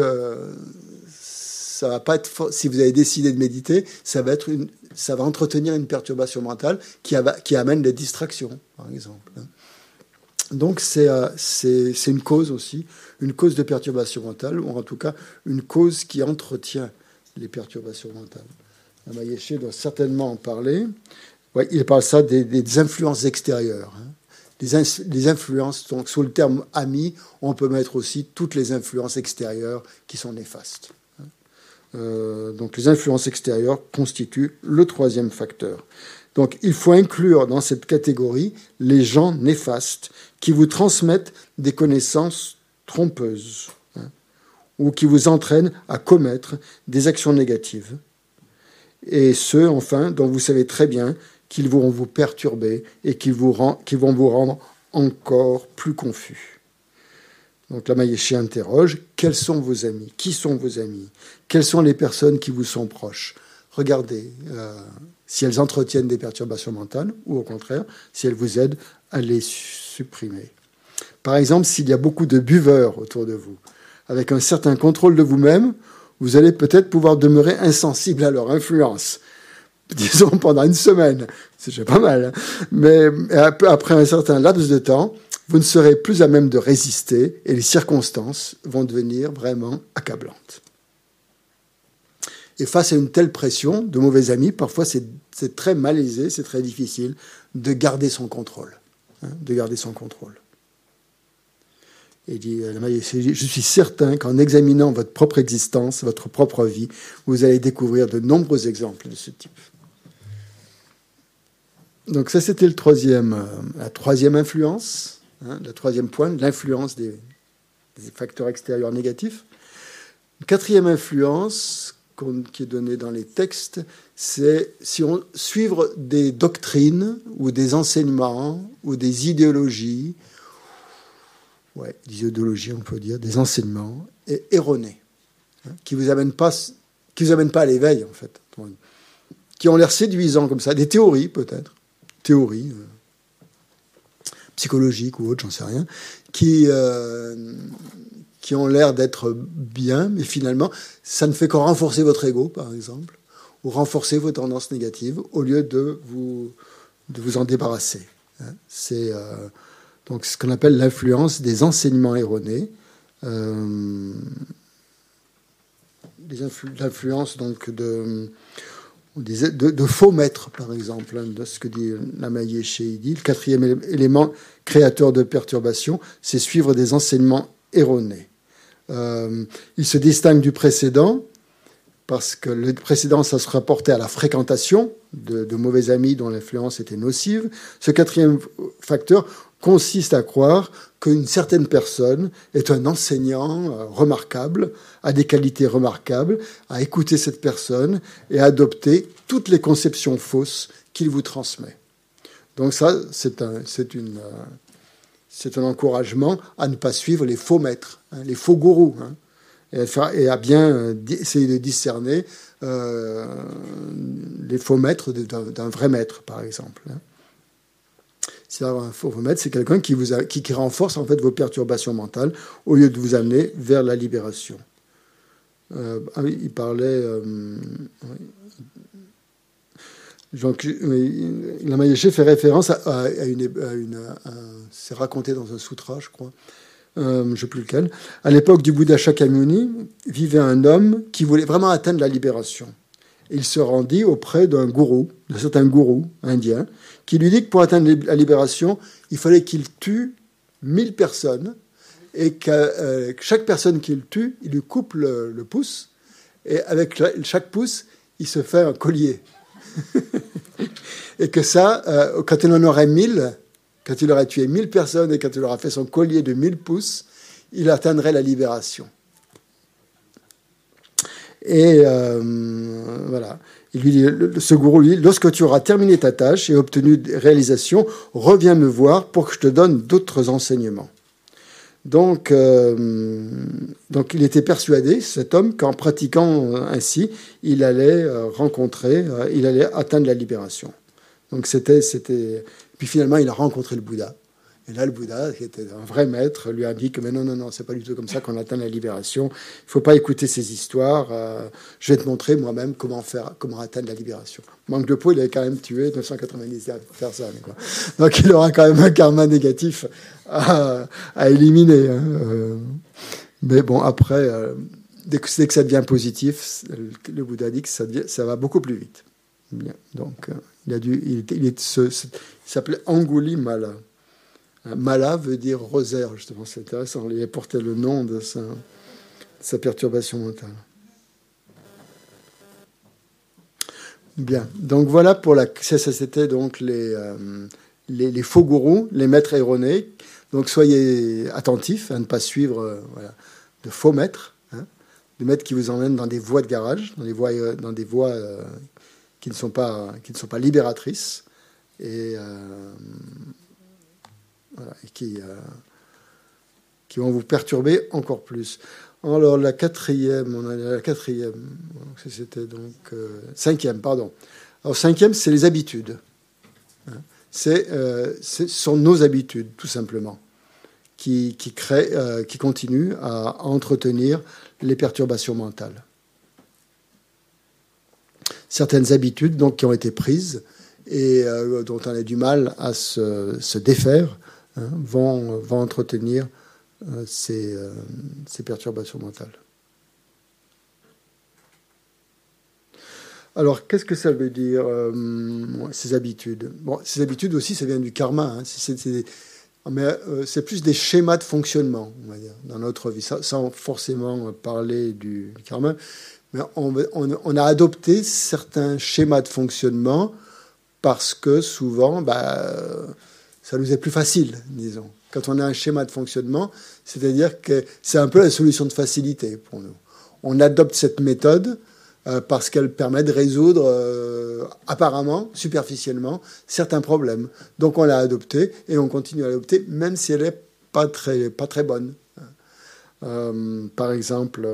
ça va pas être si vous avez décidé de méditer, ça va être une, ça va entretenir une perturbation mentale qui, qui amène des distractions, par exemple. Hein. Donc euh, c'est c'est une cause aussi, une cause de perturbation mentale, ou en tout cas une cause qui entretient les perturbations mentales. La Maïeché doit certainement en parler. Ouais, il parle ça des, influences extérieures. Hein. Influences, donc sous le terme ami, on peut mettre aussi toutes les influences extérieures qui sont néfastes. Euh, donc les influences extérieures constituent le troisième facteur. Donc il faut inclure dans cette catégorie les gens néfastes qui vous transmettent des connaissances trompeuses hein, ou qui vous entraînent à commettre des actions négatives. Et ceux, enfin, dont vous savez très bien qu'ils vont vous perturber et qui, vont vous rendre encore plus confus. Donc la Maïeché interroge, quels sont vos amis? Qui sont vos amis? Quelles sont les personnes qui vous sont proches? Regardez euh, si elles entretiennent des perturbations mentales ou au contraire, si elles vous aident à les supprimer. Par exemple, s'il y a beaucoup de buveurs autour de vous, avec un certain contrôle de vous-même, vous allez peut-être pouvoir demeurer insensible à leur influence (laughs) disons pendant une semaine, c'est déjà pas mal, hein. mais après un certain laps de temps, vous ne serez plus à même de résister et les circonstances vont devenir vraiment accablantes. Et face à une telle pression de mauvais amis, parfois c'est très malaisé, c'est très difficile de garder son contrôle. Hein, de garder son contrôle. Et dit, je suis certain qu'en examinant votre propre existence, votre propre vie, vous allez découvrir de nombreux exemples de ce type. Donc ça, c'était euh, la troisième influence, hein, le troisième point, l'influence des, facteurs extérieurs négatifs. quatrième influence qui est donnée dans les textes, c'est si on suivre des doctrines ou des enseignements ou des idéologies, ouais, des idéologies on peut dire, des enseignements erronés, hein, qui vous amènent pas, qui vous amènent pas à l'éveil en fait, qui ont l'air séduisants comme ça, des théories peut-être, théories euh, psychologiques ou autres, j'en sais rien, qui, euh, qui ont l'air d'être bien, mais finalement, ça ne fait qu'en renforcer votre ego, par exemple, ou renforcer vos tendances négatives, au lieu de vous, de vous en débarrasser. Hein. C'est euh, donc ce qu'on appelle l'influence des enseignements erronés. l'influence donc de de, faux maîtres, par exemple, hein, de ce que dit Lamaillé chez Idi. Le quatrième élément créateur de perturbation, c'est suivre des enseignements erronés. Euh, il se distingue du précédent parce que le précédent, ça se rapportait à la fréquentation de mauvais amis dont l'influence était nocive. Ce quatrième facteur consiste à croire qu'une certaine personne est un enseignant euh, remarquable, a des qualités remarquables, à écouter cette personne et à adopter toutes les conceptions fausses qu'il vous transmet. Donc ça, c'est un, euh, un encouragement à ne pas suivre les faux maîtres, hein, les faux gourous, hein, et, à, bien euh, essayer de discerner les faux maîtres d'un, vrai maître, par exemple. Hein. C'est c'est quelqu'un qui, vous qui, renforce en fait vos perturbations mentales au lieu de vous amener vers la libération. Euh, ah oui, il parlait. Euh, la Mayéché fait référence à, une. c'est raconté dans un sutra, je crois. Euh, je ne sais plus lequel. À l'époque du Bouddha Shakyamuni, vivait un homme qui voulait vraiment atteindre la libération il se rendit auprès d'un gourou, d'un certain gourou indien, qui lui dit que pour atteindre la libération, il fallait qu'il tue mille personnes et que euh, chaque personne qu'il tue, il lui coupe le, pouce et avec chaque pouce, il se fait un collier. (laughs) et que ça, euh, quand il en aurait mille, quand il aurait tué mille personnes et quand il aurait fait son collier de mille pouces, il atteindrait la libération. Et euh, voilà. Il lui dit, ce gourou lui dit, lorsque tu auras terminé ta tâche et obtenu des réalisations, reviens me voir pour que je te donne d'autres enseignements. Donc, euh, donc il était persuadé, cet homme, qu'en pratiquant ainsi, il allait euh, rencontrer, il allait atteindre la libération. Donc c'était, c'était. Puis finalement, il a rencontré le Bouddha. Et là, le Bouddha, qui était un vrai maître, lui a dit que mais non, non, non, c'est pas du tout comme ça qu'on atteint la libération. Il faut pas écouter ces histoires. Euh, je vais te montrer moi-même comment faire, comment atteindre la libération. Manque de peau, il avait quand même tué 990 personnes. Donc il aura quand même un karma négatif à, éliminer. Hein, euh. mais bon, après, euh, dès, que, ça devient positif, le Bouddha dit que ça, va beaucoup plus vite. Donc, il, a dû, il, il, s'appelait Angouli Mala. Veut dire rosaire, justement, c'est intéressant. Il porté le nom de sa, perturbation mentale. Bien, donc voilà pour la. C'était donc les, euh, les, faux gourous, les maîtres erronés. Donc soyez attentifs à ne pas suivre euh, de faux maîtres, hein, des maîtres qui vous emmènent dans des voies de garage, dans des voies, euh, dans des voies qui, ne sont pas, qui ne sont pas libératrices et, et qui, vont vous perturber encore plus. Alors la quatrième, on a la quatrième, c'était donc euh, cinquième, pardon. Alors cinquième, c'est les habitudes. Hein. Euh, ce sont nos habitudes, tout simplement, qui, euh, continuent à, entretenir les perturbations mentales. Certaines habitudes donc qui ont été prises et euh, dont on a du mal à se défaire hein, vont, entretenir euh, ces, euh, ces, perturbations mentales. Alors, qu'est-ce que ça veut dire, euh, ces habitudes? Bon, ces habitudes aussi, ça vient du karma. Hein. C'est, mais c'est plus des schémas de fonctionnement, on va dire, dans notre vie, sans forcément parler du, karma. Mais on, on, on, a adopté certains schémas de fonctionnement parce que souvent, bah, ça nous est plus facile, disons quand on a un schéma de fonctionnement, c'est-à-dire que c'est un peu la solution de facilité pour nous. On adopte cette méthode euh, parce qu'elle permet de résoudre euh, apparemment, superficiellement, certains problèmes. Donc on l'a adoptée et on continue à l'adopter, même si elle n'est pas très, pas très bonne. Euh, par exemple,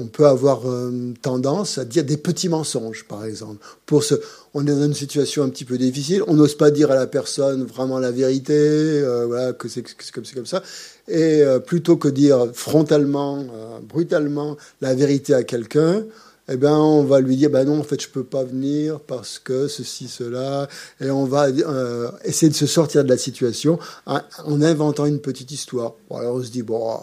on peut avoir euh, tendance à dire des petits mensonges, par exemple. Pour ce, on est dans une situation un petit peu difficile, on n'ose pas dire à la personne vraiment la vérité, euh, voilà, que c'est comme, comme ça. Et euh, plutôt que dire frontalement, brutalement la vérité à quelqu'un, eh ben, on va lui dire, ben non, en fait, je peux pas venir parce que ceci, cela, et on va essayer de se sortir de la situation en, en inventant une petite histoire. Alors on se dit, bon,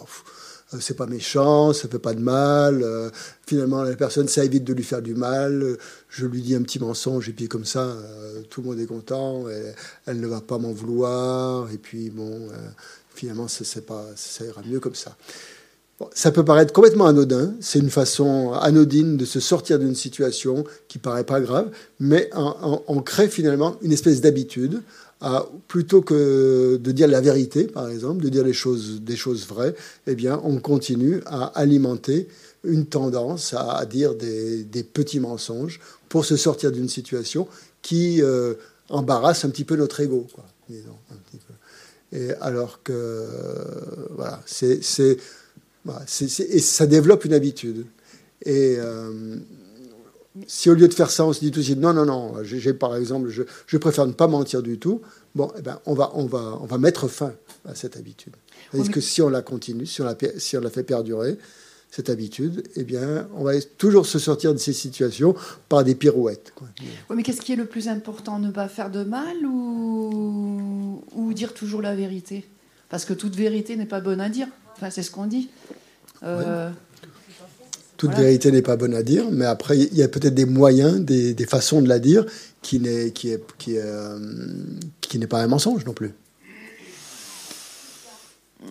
c'est pas méchant, ça fait pas de mal. Euh, finalement, la personne, ça évite de lui faire du mal. Je lui dis un petit mensonge et puis comme ça, euh, tout le monde est content. Et elle ne va pas m'en vouloir. Et puis bon, finalement, ça, pas, ça ira mieux comme ça. Ça peut paraître complètement anodin. C'est une façon anodine de se sortir d'une situation qui paraît pas grave, mais on crée finalement une espèce d'habitude plutôt que de dire la vérité, par exemple, de dire les choses, des choses vraies, eh bien, on continue à alimenter une tendance à, dire des, des, petits mensonges pour se sortir d'une situation qui euh, embarrasse un petit peu notre ego. Et alors que, voilà, c'est, voilà, et ça développe une habitude. Et euh, si au lieu de faire ça, on se dit tout de suite non, non, non, j'ai par exemple, je, je, préfère ne pas mentir du tout, bon, eh ben, on, va, on, va, on va mettre fin à cette habitude. Parce oui, que si on la continue, si on la, si on la fait perdurer, cette habitude, eh bien, on va toujours se sortir de ces situations par des pirouettes. Quoi.
Oui, mais qu'est-ce qui est le plus important Ne pas faire de mal ou, ou dire toujours la vérité? Parce que toute vérité n'est pas bonne à dire. Enfin, c'est ce qu'on dit.
Euh, ouais. Toute voilà. vérité n'est pas bonne à dire, mais après, il y a peut-être des moyens, des, des, façons de la dire qui n'est qui est, qui est, euh, qui n'est pas un mensonge non plus.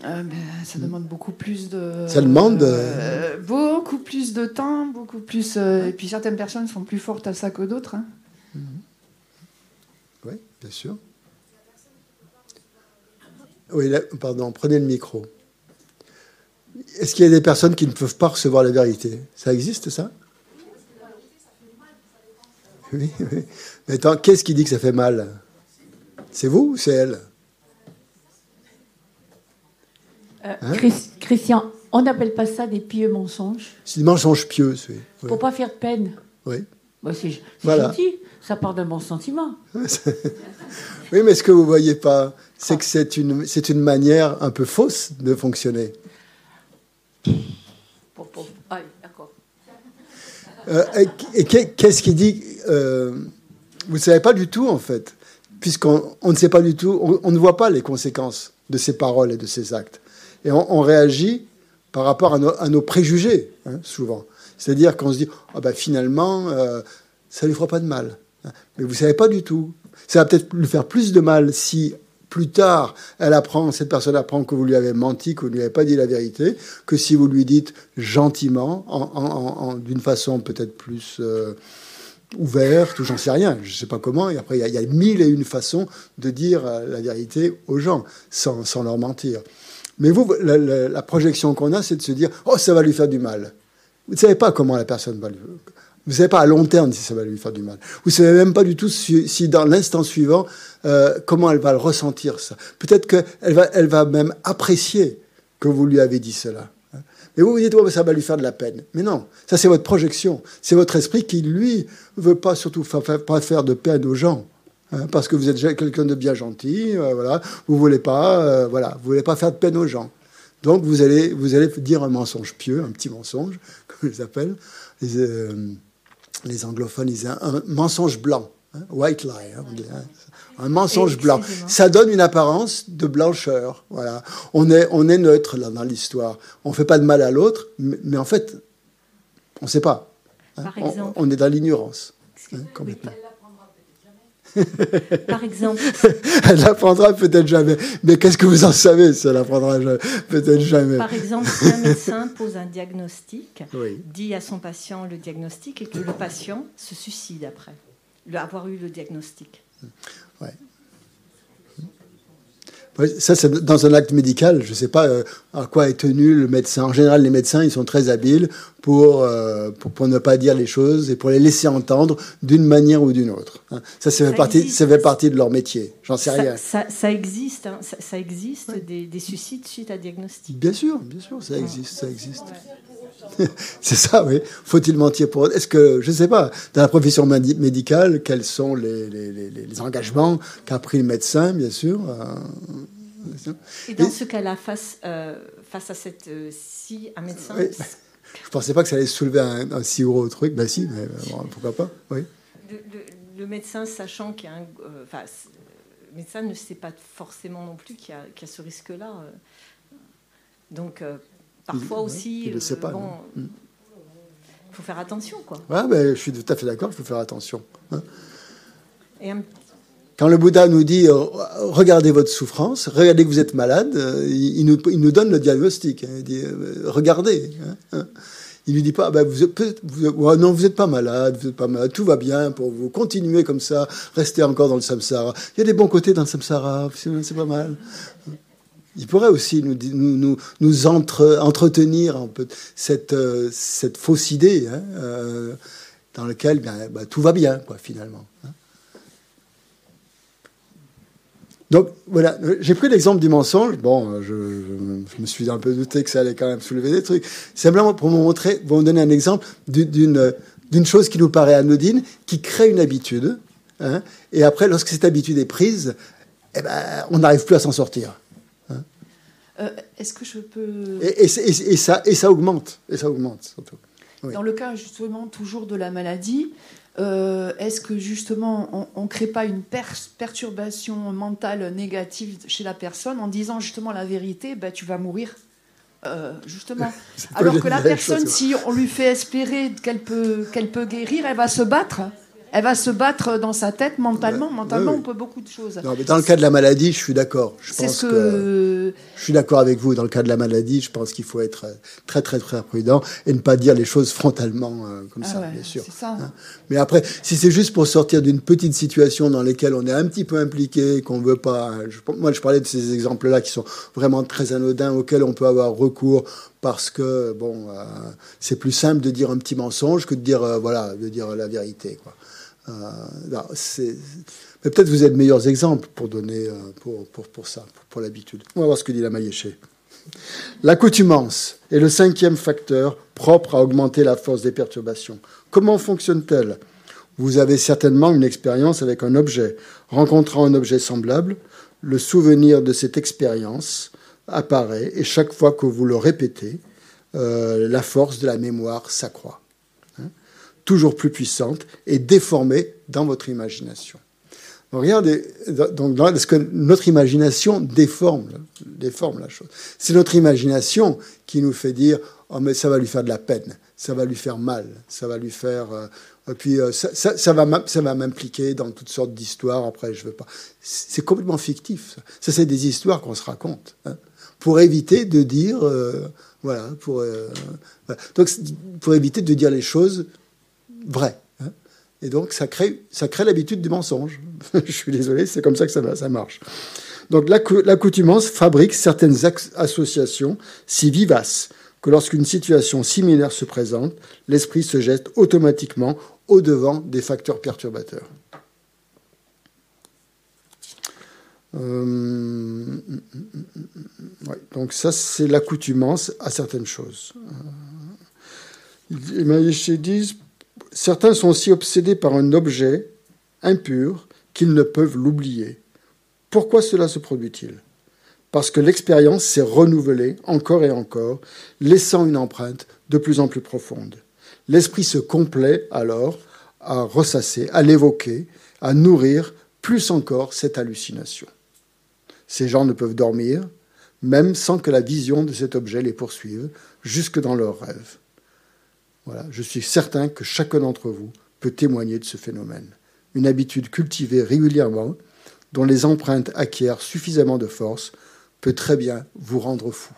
Euh, ben, ça demande beaucoup plus de.
Ça demande.
Euh, beaucoup plus de temps, beaucoup plus. Et puis certaines personnes sont plus fortes à ça que d'autres. Hein.
Mm -hmm. Oui, bien sûr. Oui, là, pardon, prenez le micro. Est-ce qu'il y a des personnes qui ne peuvent pas recevoir la vérité? Ça existe, ça? Oui, oui. Mais attends, qu'est-ce qui dit que ça fait mal? C'est vous ou c'est elle?
Euh, hein? Christian, on n'appelle pas ça des pieux mensonges
C'est des mensonges pieux, oui.
oui. Pour pas faire de peine.
Oui.
Bah, c'est voilà. gentil, ça part d'un bon sentiment. (laughs)
oui, mais ce que vous ne voyez pas, c'est que c'est une, une manière un peu fausse de fonctionner.
Ah.
Euh, et qu'est-ce qui dit euh, Vous ne savez pas du tout, en fait, puisqu'on on ne sait pas du tout, on, ne voit pas les conséquences de ces paroles et de ces actes. Et on, réagit par rapport à nos préjugés, hein, souvent. C'est-à-dire qu'on se dit, ah ben finalement, euh, ça ne lui fera pas de mal. Mais vous ne savez pas du tout. Ça va peut-être lui faire plus de mal si plus tard, elle apprend, cette personne apprend que vous lui avez menti, que vous ne lui avez pas dit la vérité, que si vous lui dites gentiment, en, d'une façon peut-être plus euh, ouverte, ou j'en sais rien, je ne sais pas comment, et après il y, a mille et une façons de dire euh, la vérité aux gens, sans, leur mentir. Mais vous, la, projection qu'on a, c'est de se dire, oh, ça va lui faire du mal. Vous ne savez pas comment la personne va le, vous ne savez pas à long terme si ça va lui faire du mal. Vous ne savez même pas du tout si, dans l'instant suivant, euh, comment elle va le ressentir, ça. Peut-être qu'elle va, elle va même apprécier que vous lui avez dit cela. Mais vous vous dites, ça va lui faire de la peine. Mais non, ça c'est votre projection. C'est votre esprit qui, lui, veut pas surtout pas faire de peine aux gens. Hein, parce que vous êtes quelqu'un de bien gentil, euh, voilà. Vous voulez euh, voilà, voulez pas faire de peine aux gens. Donc vous allez, vous allez dire un mensonge pieux, un petit mensonge, (laughs) comme ils appellent anglophones disaient un mensonge blanc, hein, white lie, hein, hein, un mensonge blanc. Ça donne une apparence de blancheur. Voilà, on est on est neutre là dans l'histoire. On fait pas de mal à l'autre, mais, en fait, on ne sait pas. on, est dans l'ignorance. (laughs)
Par exemple. (laughs)
elle l'apprendra peut-être jamais. Mais qu'est-ce que vous en savez si elle l'apprendra peut-être jamais
Par exemple, si un médecin (laughs) pose un diagnostic, dit à son patient le diagnostic et que le patient se suicide après avoir eu le diagnostic. Ouais.
Ça, c'est dans un acte médical. Je ne sais pas euh, à quoi est tenu le médecin. En général, les médecins, ils sont très habiles pour, euh, pour, ne pas dire les choses et pour les laisser entendre d'une manière ou d'une autre. Hein. Ça, ça, fait, partie, ça fait partie de leur métier. J'en sais rien.
Ça, existe. Hein. Ça, existe des, suicides suite à diagnostic.
Bien sûr, bien sûr, ça existe. Ça existe. (laughs) c'est ça, oui. Faut-il mentir pour Est-ce que, je ne sais pas, dans la profession médicale, quels sont les, les, les, engagements qu'a pris le médecin, bien sûr
euh, Et dans ce cas-là, face, euh, face à cette. Euh, si un médecin. (laughs) Je
ne pensais pas que ça allait soulever un, si gros truc. Ben si, mais pourquoi pas, oui.
Le, médecin, sachant qu'il y a un. Enfin, le médecin ne sait pas forcément non plus qu'il y, y, a ce risque-là. Donc parfois aussi. Il ne sait pas. Bon, il mm. faut faire attention, quoi.
Ouais, ben, je suis tout à fait d'accord, il faut faire attention. Hein. Quand le Bouddha nous dit euh, regardez votre souffrance, regardez que vous êtes malade, euh, il, nous, il, nous, donne le diagnostic. Hein. il dit euh, regardez. Hein, il lui dit pas ben, vous, vous, non vous n'êtes pas malade, vous êtes pas malade, tout va bien pour vous, continuez comme ça, restez encore dans le samsara. Il y a des bons côtés dans le samsara, c'est pas mal il pourrait aussi nous, nous, nous, entre, entretenir un peu cette, euh, fausse idée hein, euh, dans laquelle bah, tout va bien, finalement. Hein. Donc voilà, j'ai pris l'exemple du mensonge. Bon, je, me suis un peu douté que ça allait quand même soulever des trucs. Simplement pour vous montrer, vous donner un exemple d'une d'une chose qui nous paraît anodine, qui crée une habitude. Hein, et après, lorsque cette habitude est prise, eh ben, on n'arrive plus à s'en sortir.
Euh, est-ce que je peux...
Et, ça, et ça augmente, et ça augmente surtout.
Dans le cas justement toujours de la maladie, euh, est-ce que justement on ne crée pas une perturbation mentale négative chez la personne en disant justement la vérité, ben, tu vas mourir euh, justement. (laughs) Alors que la personne, si on lui fait espérer qu'elle peut, qu'elle peut guérir, elle va se battre elle va se battre dans sa tête mentalement. Mentalement, on peut beaucoup de choses.
Non, mais dans le cas de la maladie, je suis d'accord. Je pense que... je suis d'accord avec vous. Dans le cas de la maladie, je pense qu'il faut être très très très prudent et ne pas dire les choses frontalement euh, comme ah ça, bien sûr. Ça. Hein. mais après, si c'est juste pour sortir d'une petite situation dans laquelle on est un petit peu impliqué, qu'on veut pas. moi, je parlais de ces exemples-là qui sont vraiment très anodins, auxquels on peut avoir recours parce que bon, euh, c'est plus simple de dire un petit mensonge que de dire euh, voilà, de dire la vérité, quoi. Euh, mais peut-être vous êtes meilleurs exemples pour donner pour, pour, pour ça, pour, l'habitude. On va voir ce que dit la Maïeché. L'accoutumance est le cinquième facteur propre à augmenter la force des perturbations. Comment fonctionne-t-elle? Vous avez certainement une expérience avec un objet. Rencontrant un objet semblable, le souvenir de cette expérience apparaît et chaque fois que vous le répétez, euh, la force de la mémoire s'accroît toujours plus puissante et déformée dans votre imagination. regardez, donc, ce que notre imagination déforme, déforme la chose. C'est notre imagination qui nous fait dire oh, mais ça va lui faire de la peine, ça va lui faire mal, ça va lui faire. Euh, puis euh, ça, ça, va, ça va m'impliquer dans toutes sortes d'histoires. Après, je veux pas. C'est complètement fictif. Ça, c'est des histoires qu'on se raconte hein, pour éviter de dire. Euh, voilà, pour, Donc, pour éviter de dire les choses vraies. Hein. Et donc, ça crée, ça crée l'habitude du mensonge. (laughs) je suis désolé, c'est comme ça que ça, ça marche. Donc, l'accoutumance fabrique certaines associations si vivaces que lorsqu'une situation similaire se présente, l'esprit se jette automatiquement au-devant des facteurs perturbateurs. Euh, donc ça, c'est l'accoutumance à certaines choses. Les Maïchés disent, certains sont aussi obsédés par un objet impur qu'ils ne peuvent l'oublier. Pourquoi cela se produit-il? Parce que l'expérience s'est renouvelée encore et encore, laissant une empreinte de plus en plus profonde. L'esprit se complaît alors à ressasser, à l'évoquer, à nourrir plus encore cette hallucination. Ces gens ne peuvent dormir, même sans que la vision de cet objet les poursuive, jusque dans leurs rêves. Voilà, je suis certain que chacun d'entre vous peut témoigner de ce phénomène. Une habitude cultivée régulièrement, dont les empreintes acquièrent suffisamment de force, peut très bien vous rendre fou.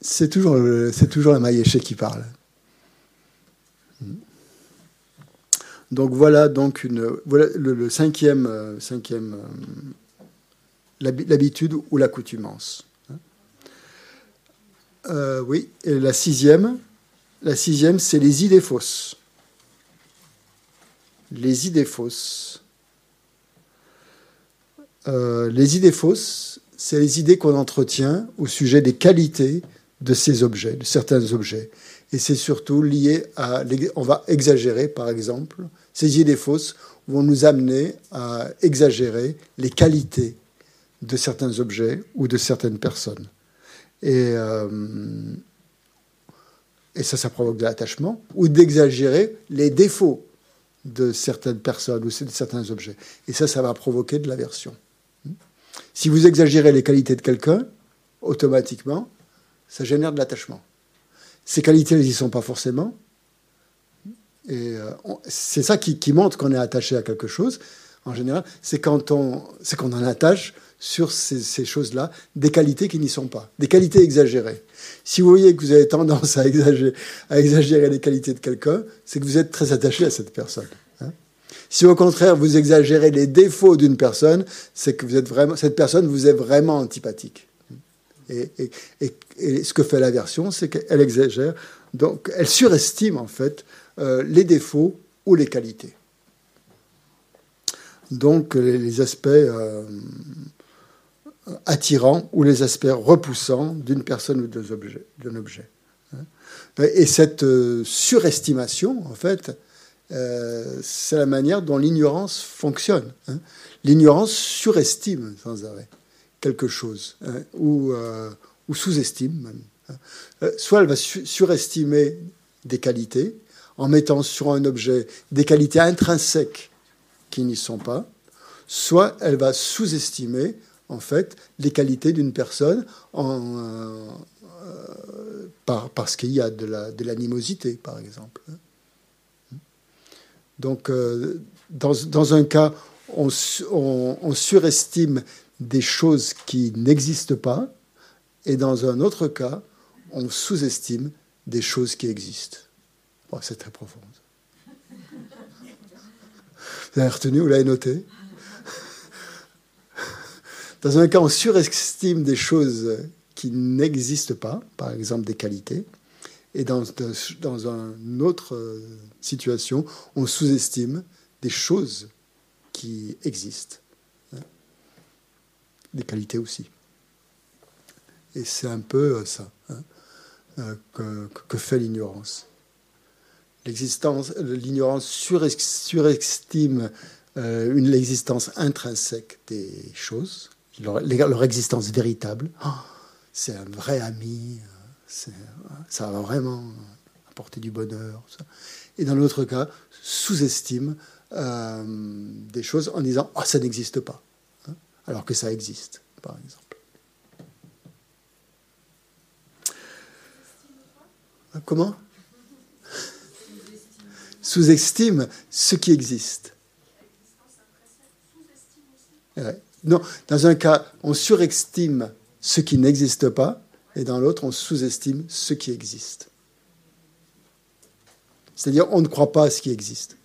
c'est toujours, la Maïeché qui parle. Donc voilà donc une, le, cinquième, euh, cinquième euh, l'habitude ou l'accoutumance. Euh, oui, et la sixième, la sixième, c'est les idées fausses. Les idées fausses. les idées fausses, c'est les idées qu'on entretient au sujet des qualités de ces objets, de certains objets. Et c'est surtout lié à. On va exagérer, par exemple. Ces idées fausses vont nous amener à exagérer les qualités de certains objets ou de certaines personnes. Et, euh, et ça, ça provoque de l'attachement, ou d'exagérer les défauts de certaines personnes ou de certains objets. Et ça, ça va provoquer de l'aversion. Si vous exagérez les qualités de quelqu'un, automatiquement, ça génère de l'attachement. Ces qualités, elles n'y sont pas forcément. Et euh, c'est ça qui, montre qu'on est attaché à quelque chose, en général, c'est quand on, c'est qu'on en attache sur ces, choses-là des qualités qui n'y sont pas, des qualités exagérées. Si vous voyez que vous avez tendance à exagérer, les qualités de quelqu'un, c'est que vous êtes très attaché à cette personne. Hein. si au contraire vous exagérez les défauts d'une personne, c'est que vous êtes vraiment, cette personne vous est vraiment antipathique. Et, ce que fait l'aversion, c'est qu'elle exagère, donc elle surestime en fait euh, les défauts ou les qualités. Donc les, aspects euh, attirants ou les aspects repoussants d'une personne ou d'un objet. objet hein. Et cette euh, surestimation, en fait, c'est la manière dont l'ignorance fonctionne. Hein. L'ignorance surestime sans arrêt quelque chose, hein, ou, euh, ou sous-estime. Hein. Euh, soit elle va surestimer des qualités, en mettant sur un objet des qualités intrinsèques qui n'y sont pas, soit elle va sous-estimer en fait les qualités d'une personne en, euh, par, parce qu'il y a de l'animosité, par exemple. Hein. Donc, dans, un cas, on, on surestime des choses qui n'existent pas, et dans un autre cas, on sous-estime des choses qui existent. c'est très profond. Vous avez retenu, vous l'avez noté? Dans un cas, on surestime des choses qui n'existent pas, par exemple des qualités, et dans, dans une autre situation, on sous-estime des choses qui existent des qualités aussi. Et c'est un peu euh, ça hein, euh, que, fait l'ignorance. L'existence, l'ignorance surestime euh, une l'existence intrinsèque des choses, leur, existence véritable. Oh, c'est un vrai ami, ça va vraiment apporter du bonheur. Et dans l'autre cas, sous-estime euh, des choses en disant Ah, ça n'existe pas, alors que ça existe, par exemple. Comment? Sous-estime ce qui existe. Non, dans un cas, on surestime ce qui n'existe pas, et dans l'autre, on sous-estime ce qui existe. C'est-à-dire, on ne croit pas à ce qui existe.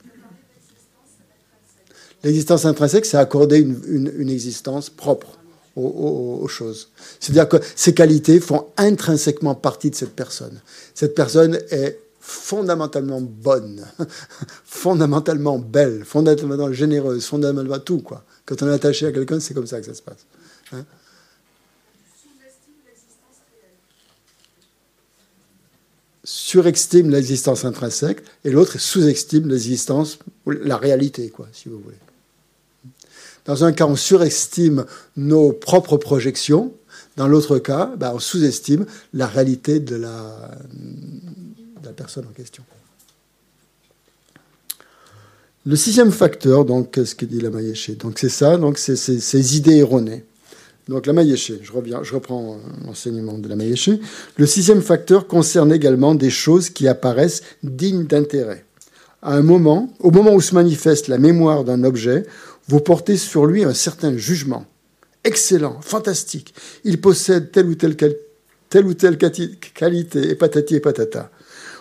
L'existence intrinsèque, c'est accorder une, existence propre aux, choses. C'est-à-dire que ces qualités font intrinsèquement partie de cette personne. Cette personne est fondamentalement bonne, (laughs) fondamentalement belle, fondamentalement généreuse, fondamentalement tout. Quoi. Quand on est attaché à quelqu'un, c'est comme ça que ça se passe. Hein surestime l'existence intrinsèque et l'autre sous-estime l'existence, la réalité, quoi, si vous voulez. Dans un cas, on surestime nos propres projections. Dans l'autre cas, ben, on sous-estime la réalité de la, personne en question. Le sixième facteur, donc, qu'est-ce que dit la Maïeché Donc, c'est ça, donc, c'est ces idées erronées. Donc, la Maïeché, je, je reprends l'enseignement de la Maïeché. Le sixième facteur concerne également des choses qui apparaissent dignes d'intérêt. À un moment, au moment où se manifeste la mémoire d'un objet, vous portez sur lui un certain jugement. Excellent, fantastique. Il possède telle ou telle, telle, ou telle qualité, et patati et patata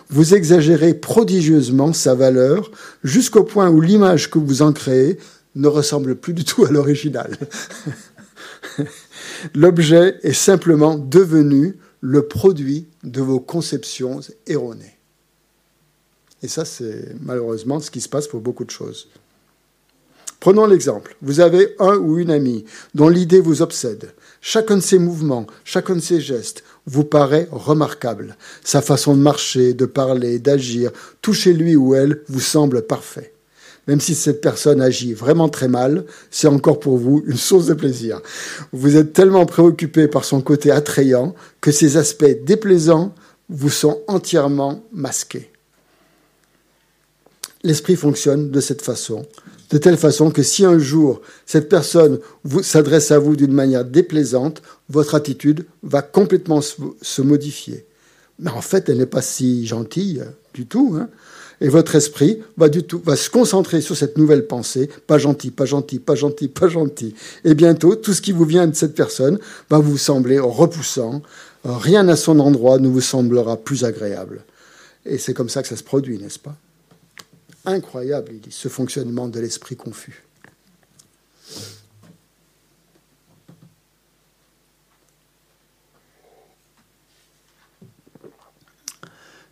vous exagérez prodigieusement sa valeur jusqu'au point où l'image que vous en créez ne ressemble plus du tout à l'original. (laughs) L'objet est simplement devenu le produit de vos conceptions erronées. Et ça, c'est malheureusement ce qui se passe pour beaucoup de choses. Prenons l'exemple. Vous avez un ou une amie dont l'idée vous obsède. Chacun de ses mouvements, chacun de ses gestes vous paraît remarquable. Sa façon de marcher, de parler, d'agir, tout chez lui ou elle vous semble parfait. Même si cette personne agit vraiment très mal, c'est encore pour vous une source de plaisir. Vous êtes tellement préoccupé par son côté attrayant que ses aspects déplaisants vous sont entièrement masqués. L'esprit fonctionne de cette façon de telle façon que si un jour cette personne s'adresse à vous d'une manière déplaisante, votre attitude va complètement se modifier. Mais en fait, elle n'est pas si gentille euh, du tout. Hein. et votre esprit va, du tout, va se concentrer sur cette nouvelle pensée, pas gentil, pas gentil, pas gentil, pas gentil. Et bientôt, tout ce qui vous vient de cette personne va vous sembler repoussant. Rien à son endroit ne vous semblera plus agréable. Et c'est comme ça que ça se produit, n'est-ce pas? Incroyable, il dit, ce fonctionnement de l'esprit confus.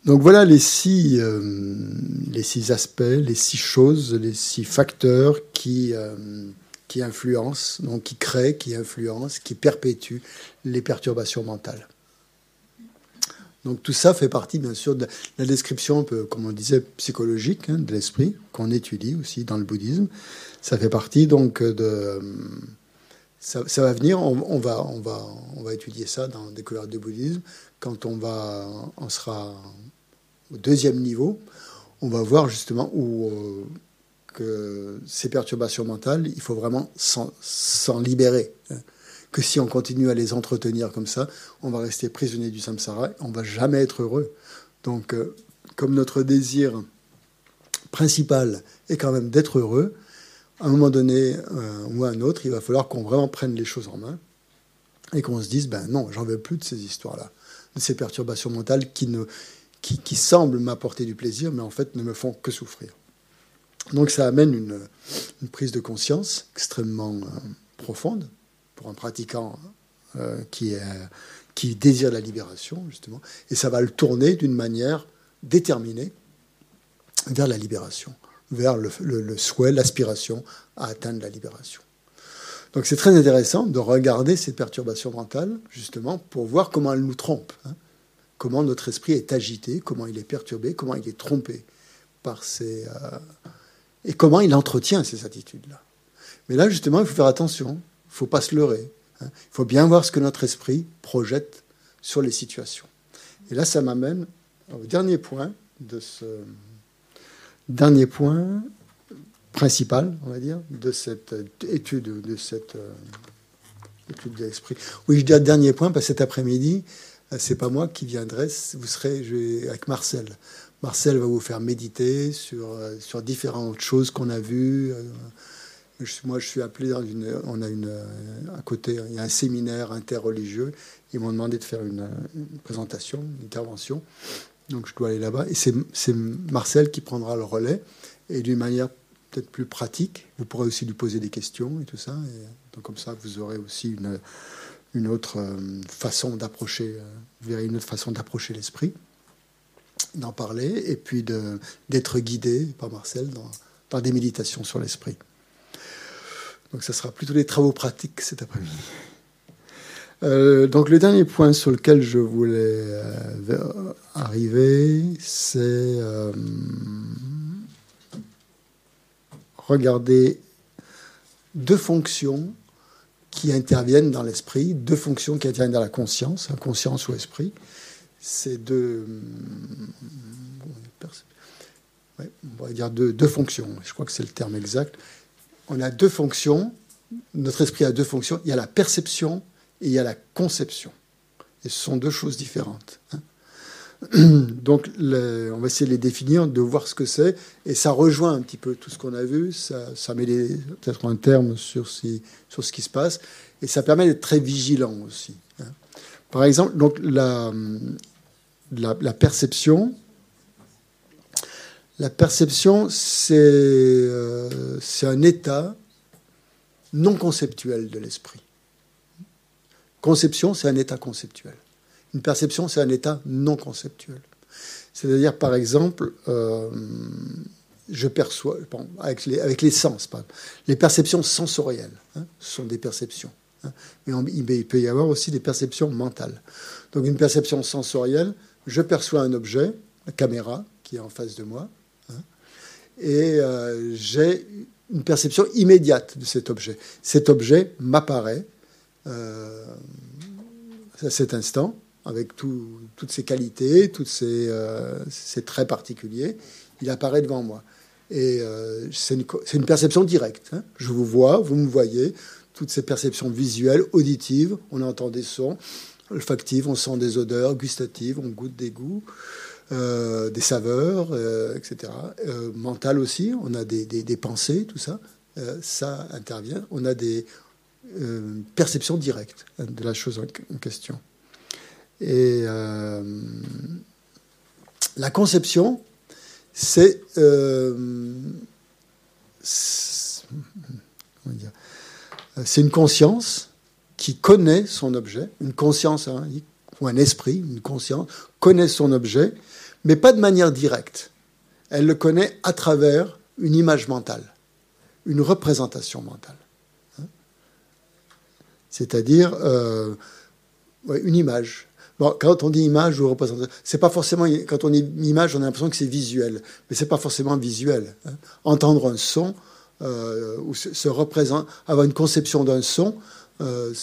Donc voilà les six, euh, aspects, les six choses, les six facteurs qui, euh, qui influencent, donc qui créent, qui influencent, qui perpétuent les perturbations mentales. Donc tout ça fait partie, bien sûr, de la description, un peu, comme on disait, psychologique hein, de l'esprit, qu'on étudie aussi dans le bouddhisme. Ça fait partie donc de... Ça, va venir, on, va, on, va, on va étudier ça dans Découverte du bouddhisme. Quand on, va, on sera au deuxième niveau, on va voir justement où euh, ces perturbations mentales, il faut vraiment s'en libérer. Que si on continue à les entretenir comme ça, on va rester prisonnier du samsara, on va jamais être heureux. Donc, euh, comme notre désir principal est quand même d'être heureux, à un moment donné euh, ou à un autre, il va falloir qu'on vraiment prenne les choses en main et qu'on se dise, ben non, j'en veux plus de ces histoires-là, de ces perturbations mentales qui, ne, qui, semblent m'apporter du plaisir, mais en fait ne me font que souffrir. Donc ça amène une, une prise de conscience extrêmement euh, profonde pour un pratiquant euh, qui, désire la libération, justement, et ça va le tourner d'une manière déterminée vers la libération, vers le, souhait, l'aspiration à atteindre la libération. Donc c'est très intéressant de regarder ces perturbations mentales, justement, pour voir comment elles nous trompent, hein. comment notre esprit est agité, comment il est perturbé, comment il est trompé par ces... Euh, et comment il entretient ces attitudes-là. Mais là, justement, il faut faire attention ne faut pas se leurrer. Hein. Il faut bien voir ce que notre esprit projette sur les situations. Et là, ça m'amène au dernier point de ce dernier point principal, on va dire, de cette étude, de cette euh, étude de l'esprit. Oui, je dis dernier point parce que cet après-midi, euh, c'est pas moi qui viendrai, vous serez avec Marcel. Marcel va vous faire méditer sur, euh, sur différentes choses qu'on a vues. Moi, je suis appelé dans une. On a une. À côté, il y a un séminaire interreligieux. Ils m'ont demandé de faire une, une, présentation, une intervention. Donc, je dois aller là-bas. Et c'est Marcel qui prendra le relais. Et d'une manière peut-être plus pratique. Vous pourrez aussi lui poser des questions et tout ça. Et donc comme ça, vous aurez aussi une, une autre euh, façon d'approcher, euh, vous verrez une autre façon d'approcher l'esprit, d'en parler, et puis d'être guidé par Marcel dans, dans des méditations sur l'esprit. Donc ça sera plutôt des travaux pratiques cet après-midi. Euh, donc le dernier point sur lequel je voulais arriver, c'est regarder deux fonctions qui interviennent dans l'esprit, deux fonctions qui interviennent dans la conscience, la conscience ou esprit. C'est deux, on va dire deux fonctions. Je crois que c'est le terme exact. On a deux fonctions. Notre esprit a deux fonctions. Il y a la perception et il y a la conception. Et ce sont deux choses différentes. Hein. (clears throat) Donc, on va essayer de les définir, de voir ce que c'est, et ça rejoint un petit peu tout ce qu'on a vu. Ça, met peut-être un terme sur, ce qui se passe, et ça permet d'être très vigilant aussi. Hein. Par exemple, donc la, perception. La perception, c'est euh, un état non conceptuel de l'esprit. Conception, c'est un état conceptuel. Une perception, c'est un état non conceptuel. C'est-à-dire, par exemple, euh, je perçois, avec, les, sens, les perceptions sensorielles hein, sont des perceptions. Hein. mais il peut y avoir aussi des perceptions mentales. Donc, une perception sensorielle, je perçois un objet, la caméra qui est en face de moi, hein, et euh, j'ai une perception immédiate de cet objet. Cet objet m'apparaît euh, à cet instant, avec toutes ses qualités, tous ses, euh, traits particuliers, il apparaît devant moi. Et c'est une, perception directe. Hein. Je vous vois, vous me voyez, toutes ces perceptions visuelles, auditives, on entend des sons, olfactives, on sent des odeurs, gustatives, on goûte des goûts, euh, des saveurs, etc. mental aussi, on a des, pensées, tout ça, ça intervient. On a des perceptions directes de la chose en question. Et euh, la conception, c'est euh, c'est une conscience qui connaît son objet, une conscience hein, ou un esprit, une conscience connaît son objet, mais pas de manière directe. Elle le connaît à travers une image mentale, une représentation mentale. Hein. C'est-à-dire euh, une image, quand on dit image ou représentation, c'est pas forcément. Quand on dit image, on a l'impression que c'est visuel, mais c'est pas forcément visuel. Hein. Entendre un son euh, ou se, représenter, avoir une conception d'un son, euh,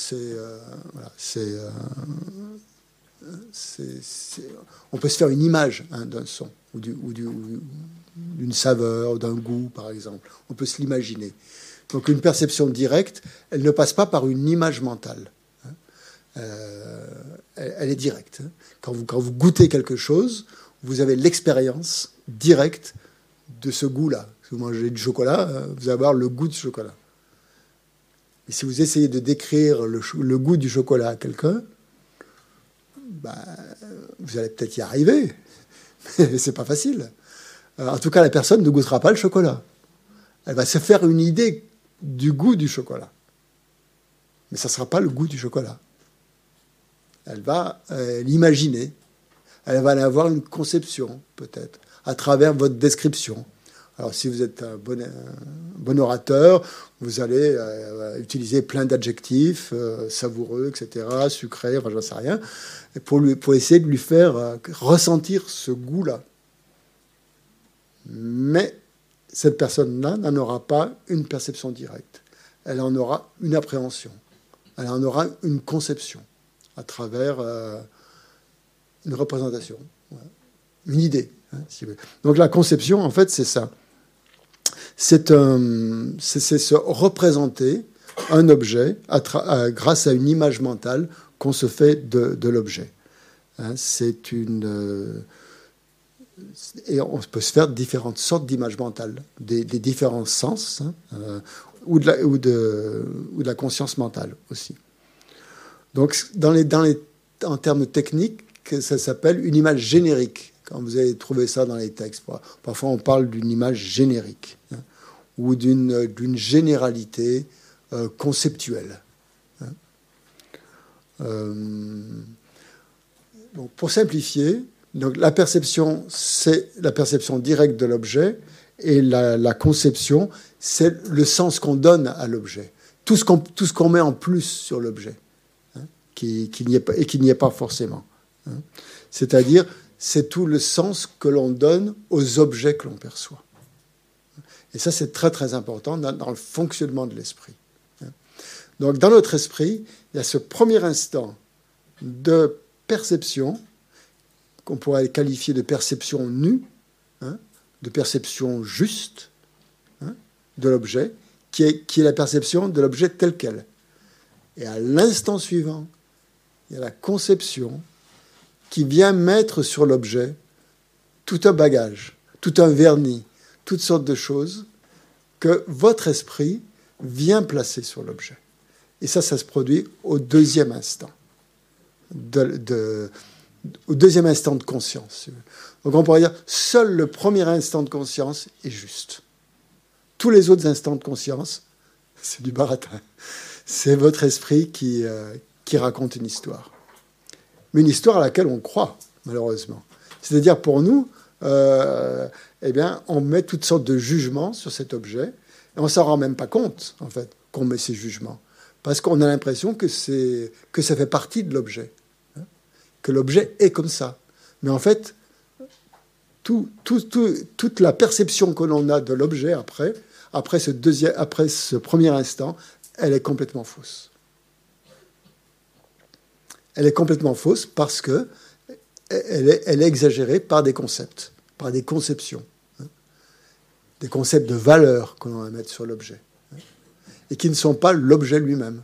on peut se faire une image hein, d'un son ou, d'une saveur, ou d'un goût, par exemple. On peut se l'imaginer. Donc une perception directe, elle ne passe pas par une image mentale. Euh, elle, est directe. Hein. Quand vous, goûtez quelque chose, vous avez l'expérience directe de ce goût-là. Si vous mangez du chocolat, vous allez avoir le goût du chocolat. Et si vous essayez de décrire le, goût du chocolat à quelqu'un, bah, vous allez peut-être y arriver, (laughs) mais c'est pas facile. Euh, en tout cas, la personne ne goûtera pas le chocolat. Elle va se faire une idée du goût du chocolat. Mais ça ne sera pas le goût du chocolat elle va euh, l'imaginer, elle va avoir une conception peut-être à travers votre description. Alors si vous êtes un bon, bon orateur, vous allez euh, utiliser plein d'adjectifs, euh, savoureux, etc., sucré, enfin j'en sais rien, pour, essayer de lui faire ressentir ce goût-là. Mais cette personne-là n'en aura pas une perception directe. Elle en aura une appréhension. Elle en aura une conception à travers euh, une représentation. une idée. Hein, Donc la conception, en fait, c'est ça. C'est se représenter un objet grâce à une image mentale qu'on se fait de, l'objet. Hein, c'est une. Euh, et on peut se faire différentes sortes d'images mentales, des, différents sens, hein, euh, ou, de la, conscience mentale aussi. Donc, en termes techniques, ça s'appelle une image générique. Quand vous allez trouver ça dans les textes, parfois on parle d'une image générique ou d'une généralité euh, conceptuelle. Hein. Euh, pour simplifier, donc la perception, c'est la perception directe de l'objet, et la, conception, c'est le sens qu'on donne à l'objet. Tout ce qu'on met en plus sur l'objet, hein, qui, qui et qui n'y est pas forcément. Hein. C'est-à-dire, c'est tout le sens que l'on donne aux objets que l'on perçoit. Et ça, c'est très très important dans, le fonctionnement de l'esprit. Hein. Donc, dans notre esprit, il y a ce premier instant de perception qu'on pourrait qualifier de perception nue, hein, de perception juste hein, de l'objet, qui est, qui est la perception de l'objet tel quel. Et à l'instant suivant, il y a la conception qui vient mettre sur l'objet tout un bagage, tout un vernis, toutes sortes de choses que votre esprit vient placer sur l'objet. Et ça, ça se produit au deuxième instant de, au deuxième instant de conscience. Donc on pourrait dire, seul le premier instant de conscience est juste. Tous les autres instants de conscience, (laughs) c'est du baratin. C'est votre esprit qui, euh, qui raconte une histoire. Mais une histoire à laquelle on croit, malheureusement. C'est-à-dire pour nous, euh, eh bien, on met toutes sortes de jugements sur cet objet, et on s'en rend même pas compte, en fait, qu'on met ces jugements. Parce qu'on a l'impression que, que ça fait partie de l'objet que l'objet est comme ça. Mais en fait, tout, toute la perception que l'on a de l'objet après, après ce, premier instant, elle est complètement fausse. Elle est complètement fausse parce que elle est, elle est exagérée par des concepts, par des conceptions, hein. des concepts de valeur que l'on va mettre sur l'objet, hein, et qui ne sont pas l'objet lui-même.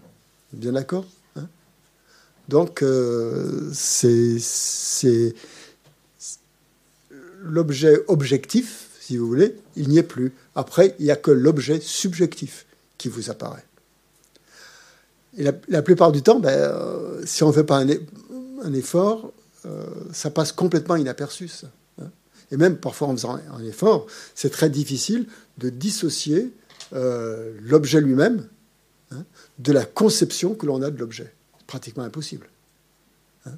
Bien d'accord donc, euh, c'est l'objet objectif, si vous voulez, il n'y est plus. Après, il n'y a que l'objet subjectif qui vous apparaît. Et la, plupart du temps, ben, euh, si on ne fait pas un, effort, euh, ça passe complètement inaperçu. Hein. Et même parfois en faisant un effort, c'est très difficile de dissocier l'objet lui-même hein, de la conception que l'on a de l'objet pratiquement impossible. Hein.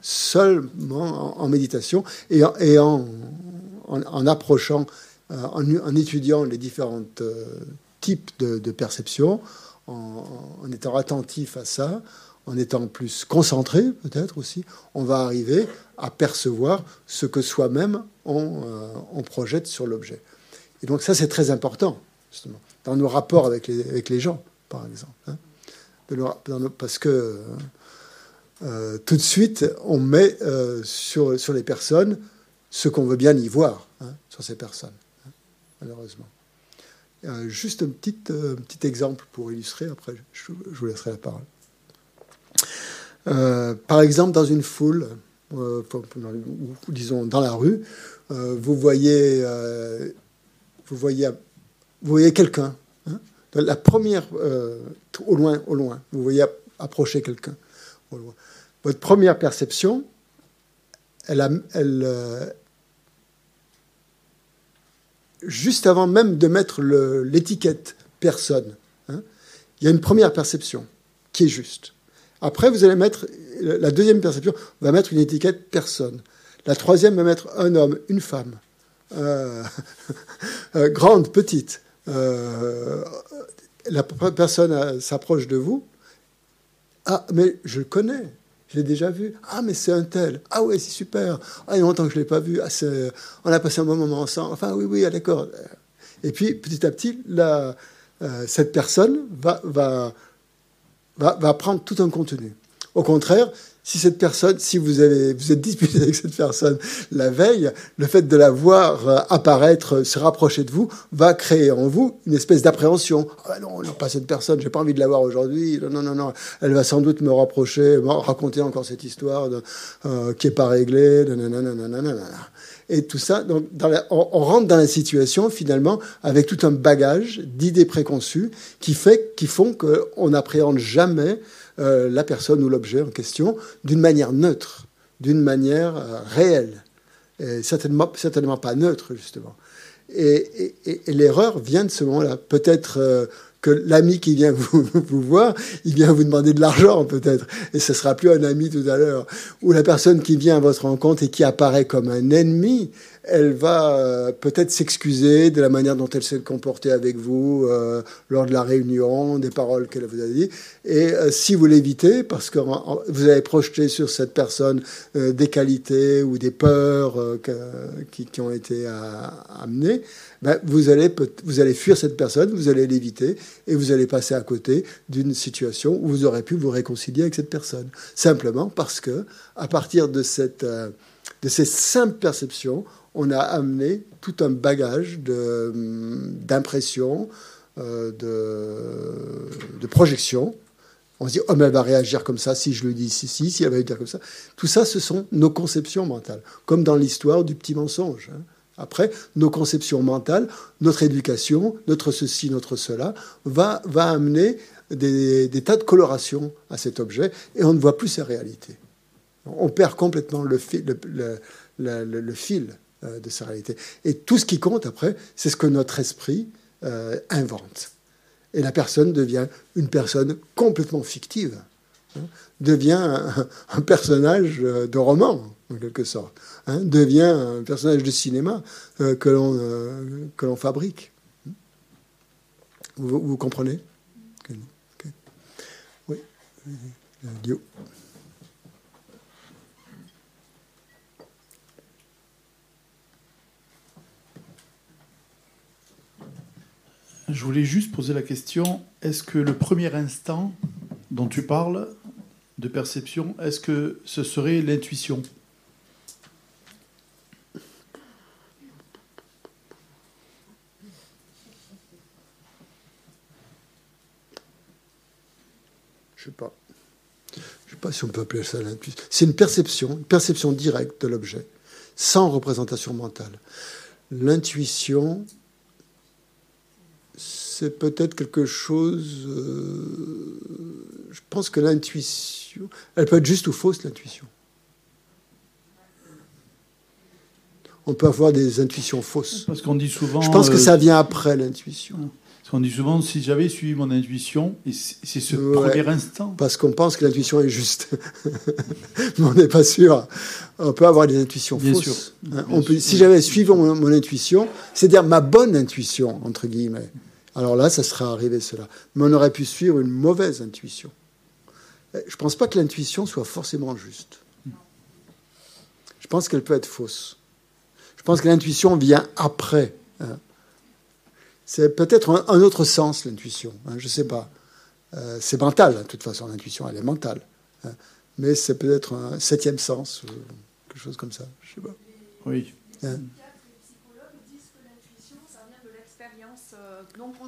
Seulement en, méditation et en, en, approchant, euh, en, étudiant les différents euh, types de, de perceptions, en, étant attentif à ça, en étant plus concentré peut-être aussi, on va arriver à percevoir ce que soi-même on, euh, on, projette sur l'objet. Et donc ça c'est très important, justement, dans nos rapports avec les, gens, par exemple. Hein parce que euh, tout de suite, on met euh, sur, les personnes ce qu'on veut bien y voir hein, sur ces personnes, hein, malheureusement. juste un petit, petit exemple pour illustrer, après je, vous laisserai la parole. Par exemple, dans une foule, ou, disons dans la rue, vous voyez, vous voyez, vous voyez quelqu'un la première, euh, au loin, au loin, vous voyez approcher quelqu'un. Votre première perception, elle, euh, juste avant même de mettre l'étiquette personne, hein, il y a une première perception qui est juste. Après, vous allez mettre la deuxième perception, va mettre une étiquette personne. La troisième va mettre un homme, une femme, euh, (laughs) grande, petite, euh, la personne euh, s'approche de vous. Ah, mais je le connais, je l'ai déjà vu. Ah, mais c'est un tel. Ah, ouais, c'est super. Ah, il y a longtemps que je ne l'ai pas vu. Ah, on a passé un bon moment ensemble. Enfin, oui, oui, ah, d'accord. Et puis, petit à petit, la, euh, cette personne va, va, va, va, prendre tout un contenu. Au contraire, si cette personne, si vous avez, vous êtes disputé (laughs) avec cette personne la veille, le fait de la voir euh, apparaître, se rapprocher de vous, va créer en vous une espèce d'appréhension. Ah non, non, pas cette personne, j'ai pas envie de la voir aujourd'hui. Non, non, non, elle va sans doute me rapprocher, raconter encore cette histoire de, euh, qui est pas réglée. Et tout ça, donc, on, rentre dans la situation finalement avec tout un bagage d'idées préconçues qui fait, qui font qu'on n'appréhende jamais euh, la personne ou l'objet en question d'une manière neutre, d'une manière euh, réelle, certainement, certainement pas neutre, justement. Et, l'erreur vient de ce moment-là. Peut-être euh, que l'ami qui vient (laughs) vous, voir, il vient vous demander de l'argent, peut-être, et ce sera plus un ami tout à l'heure. Ou la personne qui vient à votre rencontre et qui apparaît comme un ennemi, elle va euh, peut-être s'excuser de la manière dont elle s'est comportée avec vous euh, lors de la réunion, des paroles qu'elle vous a dit. Et euh, si vous l'évitez, parce que vous avez projeté sur cette personne des qualités ou des peurs qui, ont été amenées, ben, vous, allez, vous allez fuir cette personne, vous allez l'éviter et vous allez passer à côté d'une situation où vous aurez pu vous réconcilier avec cette personne. Simplement parce que, à partir de, cette, de ces simples perceptions, on a amené tout un bagage d'impression, euh, de, de, projection. On se dit, oh, mais elle va réagir comme ça si je le dis si, si, si elle va dire comme ça. Tout ça, ce sont nos conceptions mentales, comme dans l'histoire du petit mensonge. Hein. Après, nos conceptions mentales, notre éducation, notre ceci, notre cela, va, va amener des, tas de colorations à cet objet et on ne voit plus sa réalité. On perd complètement le, fil, euh, de sa réalité. Et tout ce qui compte après, c'est ce que notre esprit euh, invente. Et la personne devient une personne complètement fictive, hein, devient un, personnage euh, de roman, en quelque sorte, hein, devient un personnage de cinéma que l'on fabrique. Vous, comprenez? Oui.
Je voulais juste poser la question, est-ce que le premier instant dont tu parles de perception, est-ce que ce serait l'intuition
Je sais pas. Je sais pas si on peut appeler ça l'intuition. C'est une perception, une perception directe de l'objet, sans représentation mentale. L'intuition, c'est peut-être quelque chose. Euh, je pense que l'intuition, elle peut être juste ou fausse, l'intuition. On peut avoir des intuitions fausses.
Parce qu'on dit souvent.
Je pense que ça euh, vient après l'intuition.
Parce qu'on dit souvent, si j'avais suivi mon intuition, et c'est ce premier instant.
Parce qu'on pense que l'intuition est juste. (laughs) Mais on n'est pas sûr. On peut avoir des intuitions Bien fausses. Sûr. Hein, on peut, si j'avais suivi mon intuition, c'est-à-dire ma bonne intuition, entre guillemets, alors là, ça serait arrivé cela. Mais on aurait pu suivre une mauvaise intuition. Je ne pense pas que l'intuition soit forcément juste. Je pense qu'elle peut être fausse. Je pense que l'intuition vient après. Hein. C'est peut-être un, autre sens, l'intuition. Hein, je ne sais pas. Euh, c'est mental, de toute façon, l'intuition, elle est mentale. Hein. Mais c'est peut-être un septième sens, quelque chose comme ça. Je ne sais pas.
Oui.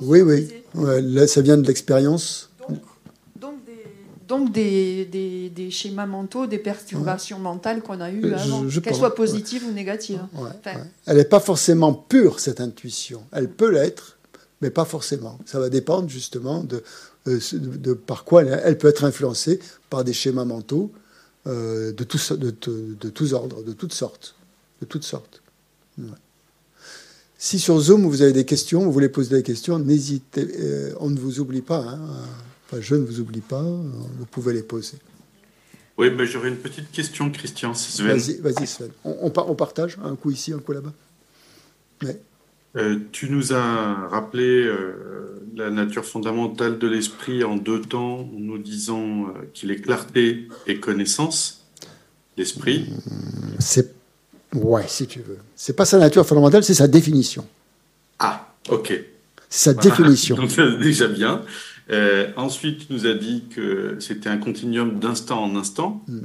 Oui, oui. là, ça vient de l'expérience.
Donc, des, des, schémas mentaux, des perturbations mentales qu'on a eues euh, avant, qu'elles soient positives ou négatives.
Elle n'est pas forcément pure, cette intuition. Elle peut l'être, mais pas forcément. Ça va dépendre justement de, euh, de, par quoi elle, peut être influencée par des schémas mentaux euh, de, tous, de, de, tous ordres, de toutes sortes. De toutes sortes. Si sur Zoom vous avez des questions, vous voulez poser des questions, n'hésitez, euh, on ne vous oublie pas. Hein. Enfin, je ne vous oublie pas, vous pouvez les poser.
Oui, ben, j'aurais une petite question, Christian.
Vas-y, vas Sven. On, on, partage un coup ici, un coup là-bas.
Euh, tu nous as rappelé euh, la nature fondamentale de l'esprit en deux temps, en nous disant qu'il est clarté et connaissance. L'esprit.
C'est Ouais, si tu veux. C'est pas sa nature fondamentale, c'est sa définition.
Ah, ok.
Sa définition. (laughs)
Donc déjà bien. Euh, ensuite, tu nous as dit que c'était un continuum d'instant en instant. Hmm.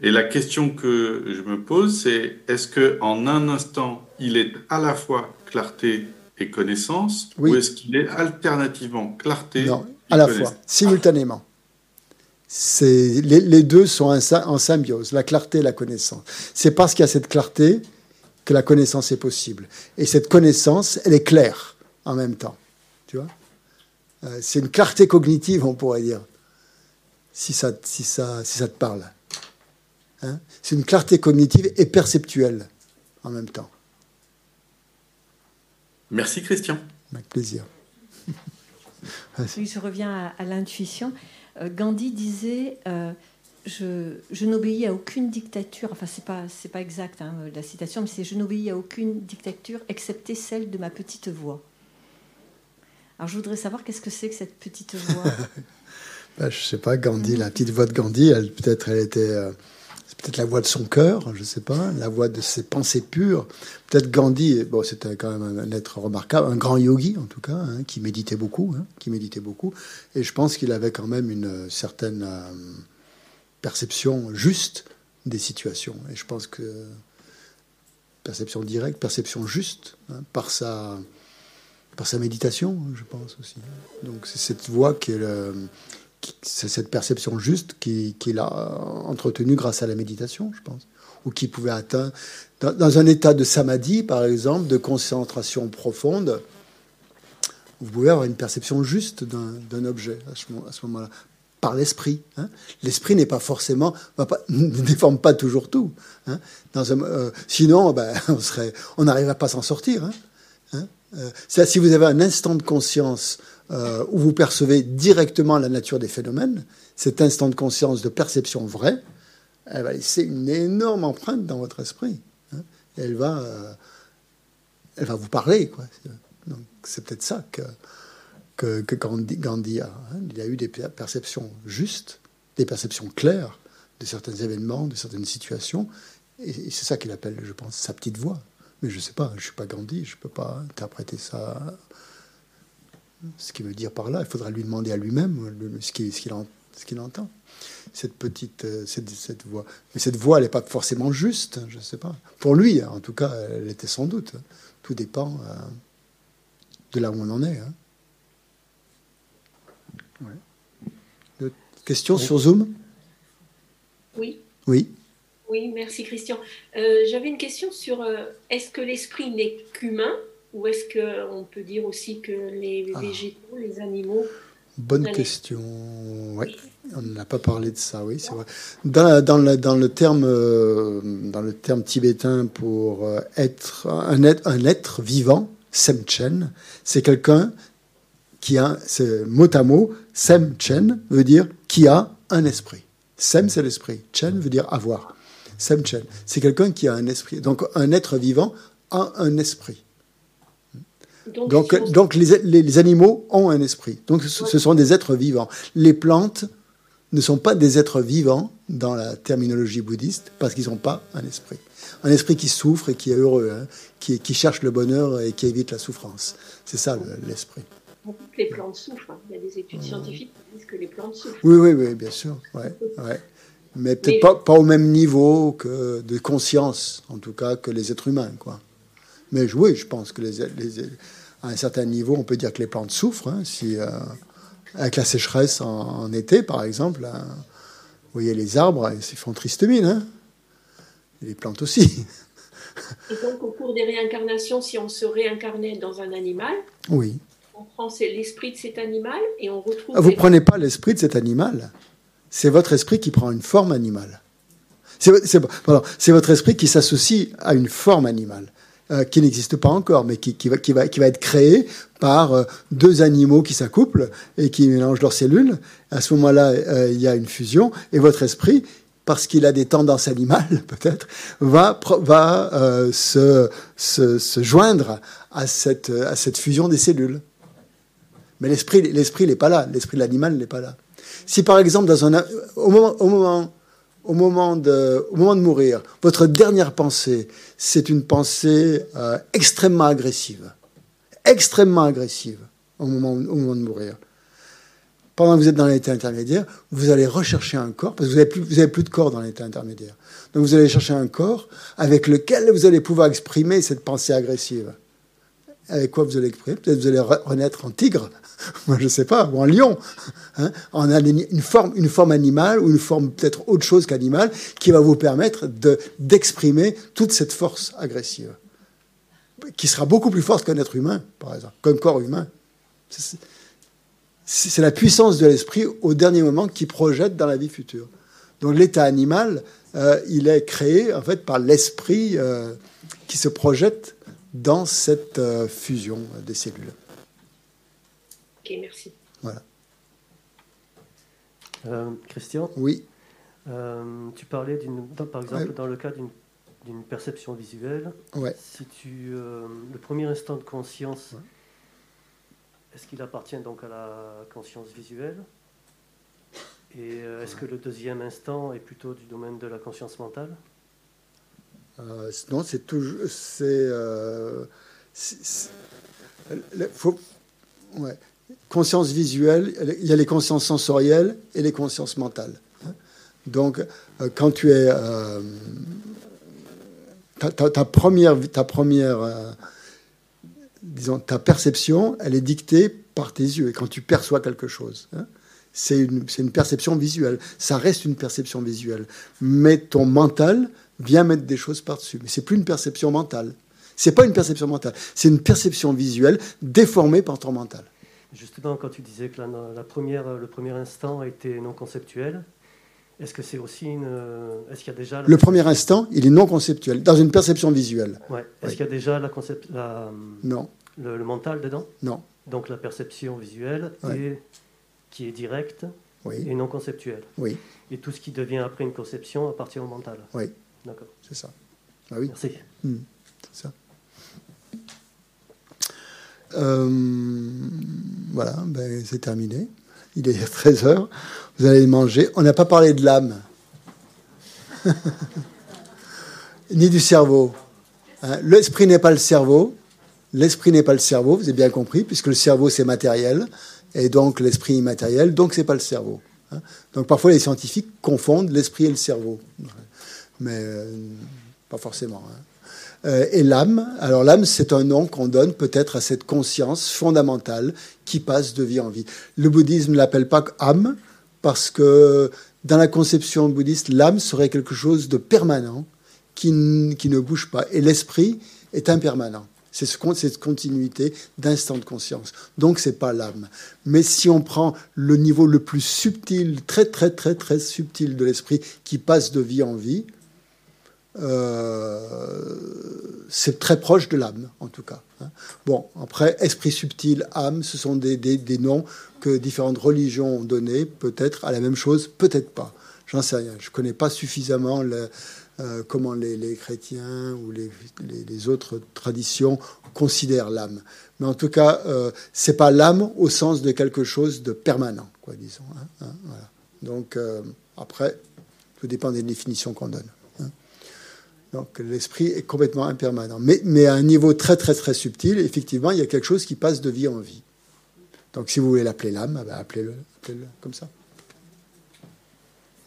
Et la question que je me pose, c'est est-ce qu'en un instant, il est à la fois clarté et connaissance, ou est-ce qu'il est alternativement clarté
Non, à la fois, simultanément. Les, les, deux sont en symbiose, la clarté et la connaissance. C'est parce qu'il y a cette clarté que la connaissance est possible. Et cette connaissance, elle est claire en même temps. Tu vois? Euh, C'est une clarté cognitive, on pourrait dire, si ça, si ça, si ça te parle. Hein c'est une clarté cognitive et perceptuelle en même temps.
Merci Christian.
Avec plaisir. (laughs)
je reviens à, l'intuition. Euh, Gandhi disait euh, Je, n'obéis à aucune dictature. Enfin, c'est pas c'est pas exact hein, la citation, mais c'est Je n'obéis à aucune dictature excepté celle de ma petite voix. Alors, je voudrais savoir qu'est-ce que c'est que cette petite voix? (laughs)
ben, je sais pas, Gandhi, la petite voix de Gandhi, elle peut-être elle était euh, peut-être la voix de son cœur, je ne sais pas, la voix de ses pensées pures. Peut-être Gandhi, bon, c'était quand même un être remarquable, un grand yogi en tout cas, hein, qui méditait beaucoup, hein, qui méditait beaucoup. Et je pense qu'il avait quand même une certaine euh, perception juste des situations. Et je pense que perception directe, perception juste, hein, par sa par sa méditation, je pense aussi. Donc c'est cette voix qui est le, c'est cette perception juste qu'il a entretenue grâce à la méditation, je pense, ou qui pouvait atteindre dans, un état de samadhi, par exemple, de concentration profonde. Vous pouvez avoir une perception juste d'un objet à ce, moment-là, par l'esprit. Hein. L'esprit n'est pas forcément, (laughs) ne déforme pas toujours tout. Hein. Dans euh, sinon, ben, (laughs) on serait, on n'arriverait pas à s'en sortir. Hein. Euh, si vous avez un instant de conscience euh, où vous percevez directement la nature des phénomènes, cet instant de conscience de perception vraie, elle va laisser une énorme empreinte dans votre esprit. Hein. elle, va, euh, elle va vous parler. Quoi. Donc c'est peut-être ça que, que, que Gandhi, a. Hein. Il a eu des perceptions justes, des perceptions claires de certains événements, de certaines situations. Et c'est ça qu'il appelle, je pense, sa petite voix. Mais je ne sais pas, je ne suis pas Gandhi, je ne peux pas interpréter ça ce qu'il veut dire par là. Il faudra lui demander à lui-même ce qu'il entend. Cette petite euh, cette, voix. Mais cette voix, elle n'est pas forcément juste, je ne sais pas. Pour lui, en tout cas, elle était sans doute. Tout dépend euh, de là où on en est. Hein. Question sur Zoom?
Oui.
Oui.
Oui, merci Christian. Euh, j'avais une question sur est-ce que l'esprit n'est qu'humain? Ou est-ce qu'on peut dire aussi que les ah. végétaux, les animaux...
Bonne question. Oui, on n'a pas parlé de ça, oui, c'est vrai. Dans, dans, le, dans, le terme, euh, dans le terme tibétain pour euh, être un, être un être vivant, Semchen, c'est quelqu'un qui a, mot à mot, Semchen veut dire qui a un esprit. Sem, c'est l'esprit. Chen veut dire avoir. Semchen, c'est quelqu'un qui a un esprit. Donc un être vivant a un esprit. Donc, donc, les, animaux ont un esprit. Donc ce, sont des êtres vivants. Les plantes ne sont pas des êtres vivants dans la terminologie bouddhiste parce qu'ils n'ont pas un esprit. Un esprit qui souffre et qui est heureux, hein, qui, cherche le bonheur et qui évite la souffrance. C'est ça l'esprit.
les plantes souffrent. Hein. Il y a des études scientifiques qui disent que les plantes souffrent.
Oui, oui, oui, bien sûr. Ouais, ouais. Mais peut-être pas, pas, au même niveau que de conscience, en tout cas, que les êtres humains. Quoi. Mais oui, je pense que les, à un certain niveau, on peut dire que les plantes souffrent. Hein, si, euh, avec la sécheresse en, été, par exemple, hein, vous voyez les arbres, ils font triste mine. Hein et les plantes aussi.
Et donc, au cours des réincarnations, si on se réincarnait dans un animal,
oui.
on prend l'esprit de cet animal et on retrouve.
Ah, vous ne prenez pas l'esprit de cet animal. C'est votre esprit qui prend une forme animale. C'est votre esprit qui s'associe à une forme animale. Euh, qui n'existe pas encore, mais qui, va, être créé par euh, deux animaux qui s'accouplent et qui mélangent leurs cellules. À ce moment-là, euh, il y a une fusion, et votre esprit, parce qu'il a des tendances animales, (laughs) peut-être, va, se, joindre à cette, fusion des cellules. Mais l'esprit, l'esprit n'est pas là, l'esprit de l'animal n'est pas là. Si par exemple, dans un, au moment au moment de, mourir, votre dernière pensée, c'est une pensée euh, extrêmement agressive, extrêmement agressive au moment, de mourir. pendant que vous êtes dans l'état intermédiaire, vous allez rechercher un corps, parce que vous n'avez plus, plus de corps dans l'état intermédiaire. Donc vous allez chercher un corps avec lequel vous allez pouvoir exprimer cette pensée agressive. Avec quoi vous allez exprimer? Peut-être vous allez renaître en tigre, (laughs) moi je sais pas, ou en lion, hein en une forme, une forme animale ou une forme peut-être autre chose qu'animale qui va vous permettre d'exprimer toute cette force agressive, qui sera beaucoup plus forte qu'un être humain, par exemple, qu'un corps humain. C'est la puissance de l'esprit au dernier moment qui projette dans la vie future. Donc l'état animal, euh, il est créé en fait par l'esprit euh, qui se projette dans cette euh, fusion des cellules.
Ok, merci.
Voilà.
Christian?
Oui.
tu parlais, par exemple, dans le cas d'une perception visuelle,
ouais.
si tu, le premier instant de conscience, est-ce qu'il appartient donc à la conscience visuelle? Et euh, est-ce que le deuxième instant est plutôt du domaine de la conscience mentale?
Euh, Non, c'est toujours. C'est. Euh, faut, ouais. Conscience visuelle, il y a les consciences sensorielles et les consciences mentales. Donc, quand tu es. Ta, ta, première, ta première disons, ta perception, elle est dictée par tes yeux, et quand tu perçois quelque chose. Hein, c'est une, une, perception visuelle. Ça reste une perception visuelle. Mais ton mental vient mettre des choses par-dessus. Mais c'est plus une perception mentale. C'est pas une perception mentale. C'est une perception visuelle déformée par ton mental.
Justement, quand tu disais que la, la première, le premier instant était non conceptuel, est-ce que c'est aussi une. Est-ce qu'il y a déjà.
Le premier instant, il est non conceptuel, dans une perception visuelle.
Ouais. Est-ce qu'il y a déjà la, concept...
Non.
Le, mental dedans?
Non.
Donc la perception visuelle qui est directe
oui.
et non conceptuelle.
Oui.
Et tout ce qui devient après une conception appartient au mental.
Oui.
D'accord.
C'est ça. Ah oui.
Merci.
Hmm. C'est ça. Euh, voilà, ben, c'est terminé. Il est (laughs) 13 heures. Vous allez manger. On n'a pas parlé de l'âme, (laughs) ni du cerveau. Hein, l'esprit n'est pas le cerveau. L'esprit n'est pas le cerveau, vous avez bien compris, puisque le cerveau c'est matériel, et donc l'esprit immatériel, donc c'est pas le cerveau. Hein. Donc parfois les scientifiques confondent l'esprit et le cerveau, mais euh, pas forcément. Hein. Euh, et l'âme, alors l'âme, c'est un nom qu'on donne peut-être à cette conscience fondamentale qui passe de vie en vie. Le bouddhisme ne l'appelle pas âme parce que dans la conception bouddhiste, l'âme serait quelque chose de permanent qui, qui ne bouge pas. Et l'esprit est impermanent. C'est cette continuité d'instant de conscience. Donc, c'est pas l'âme. Mais si on prend le niveau le plus subtil, très, très, très, très subtil de l'esprit qui passe de vie en vie, euh, c'est très proche de l'âme, en tout cas. Hein. Bon, après, esprit subtil, âme, ce sont des, des, noms que différentes religions ont donnés, peut-être à la même chose, peut-être pas. J'en sais rien. Je ne connais pas suffisamment euh, comment les, les, chrétiens ou les, les, autres traditions considèrent l'âme. Mais en tout cas, euh, c'est pas l'âme au sens de quelque chose de permanent, quoi, disons. Hein, hein. Donc, euh, après, tout dépend des définitions qu'on donne. Donc l'esprit est complètement impermanent. Mais, à un niveau très très très subtil, effectivement, il y a quelque chose qui passe de vie en vie. Donc si vous voulez l'appeler l'âme, eh ben, appelez-le appelez comme ça.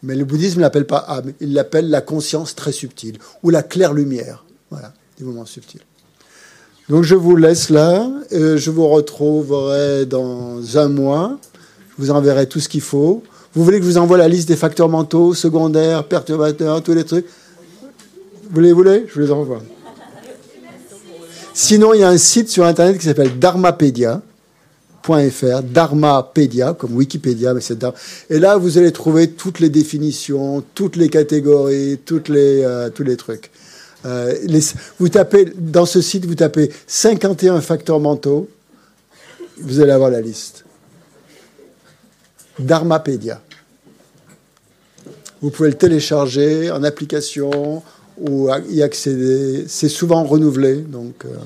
Mais le bouddhisme ne l'appelle pas âme, il l'appelle la conscience très subtile, ou la claire lumière. Voilà, des moments subtils. Donc je vous laisse là, je vous retrouverai dans un mois, je vous enverrai tout ce qu'il faut. Vous voulez que je vous envoie la liste des facteurs mentaux, secondaires, perturbateurs, tous les trucs? Vous les voulez? Je vous les envoie. Sinon, il y a un site sur Internet qui s'appelle dharmapedia.fr, Dharmapedia, comme Wikipédia, mais c'est Et là, vous allez trouver toutes les définitions, toutes les catégories, les, euh, tous les trucs. Euh, vous tapez, dans ce site, vous tapez 51 facteurs mentaux, vous allez avoir la liste. Dharmapedia. Vous pouvez le télécharger en application, ou y accéder. C'est souvent renouvelé, donc. Euh,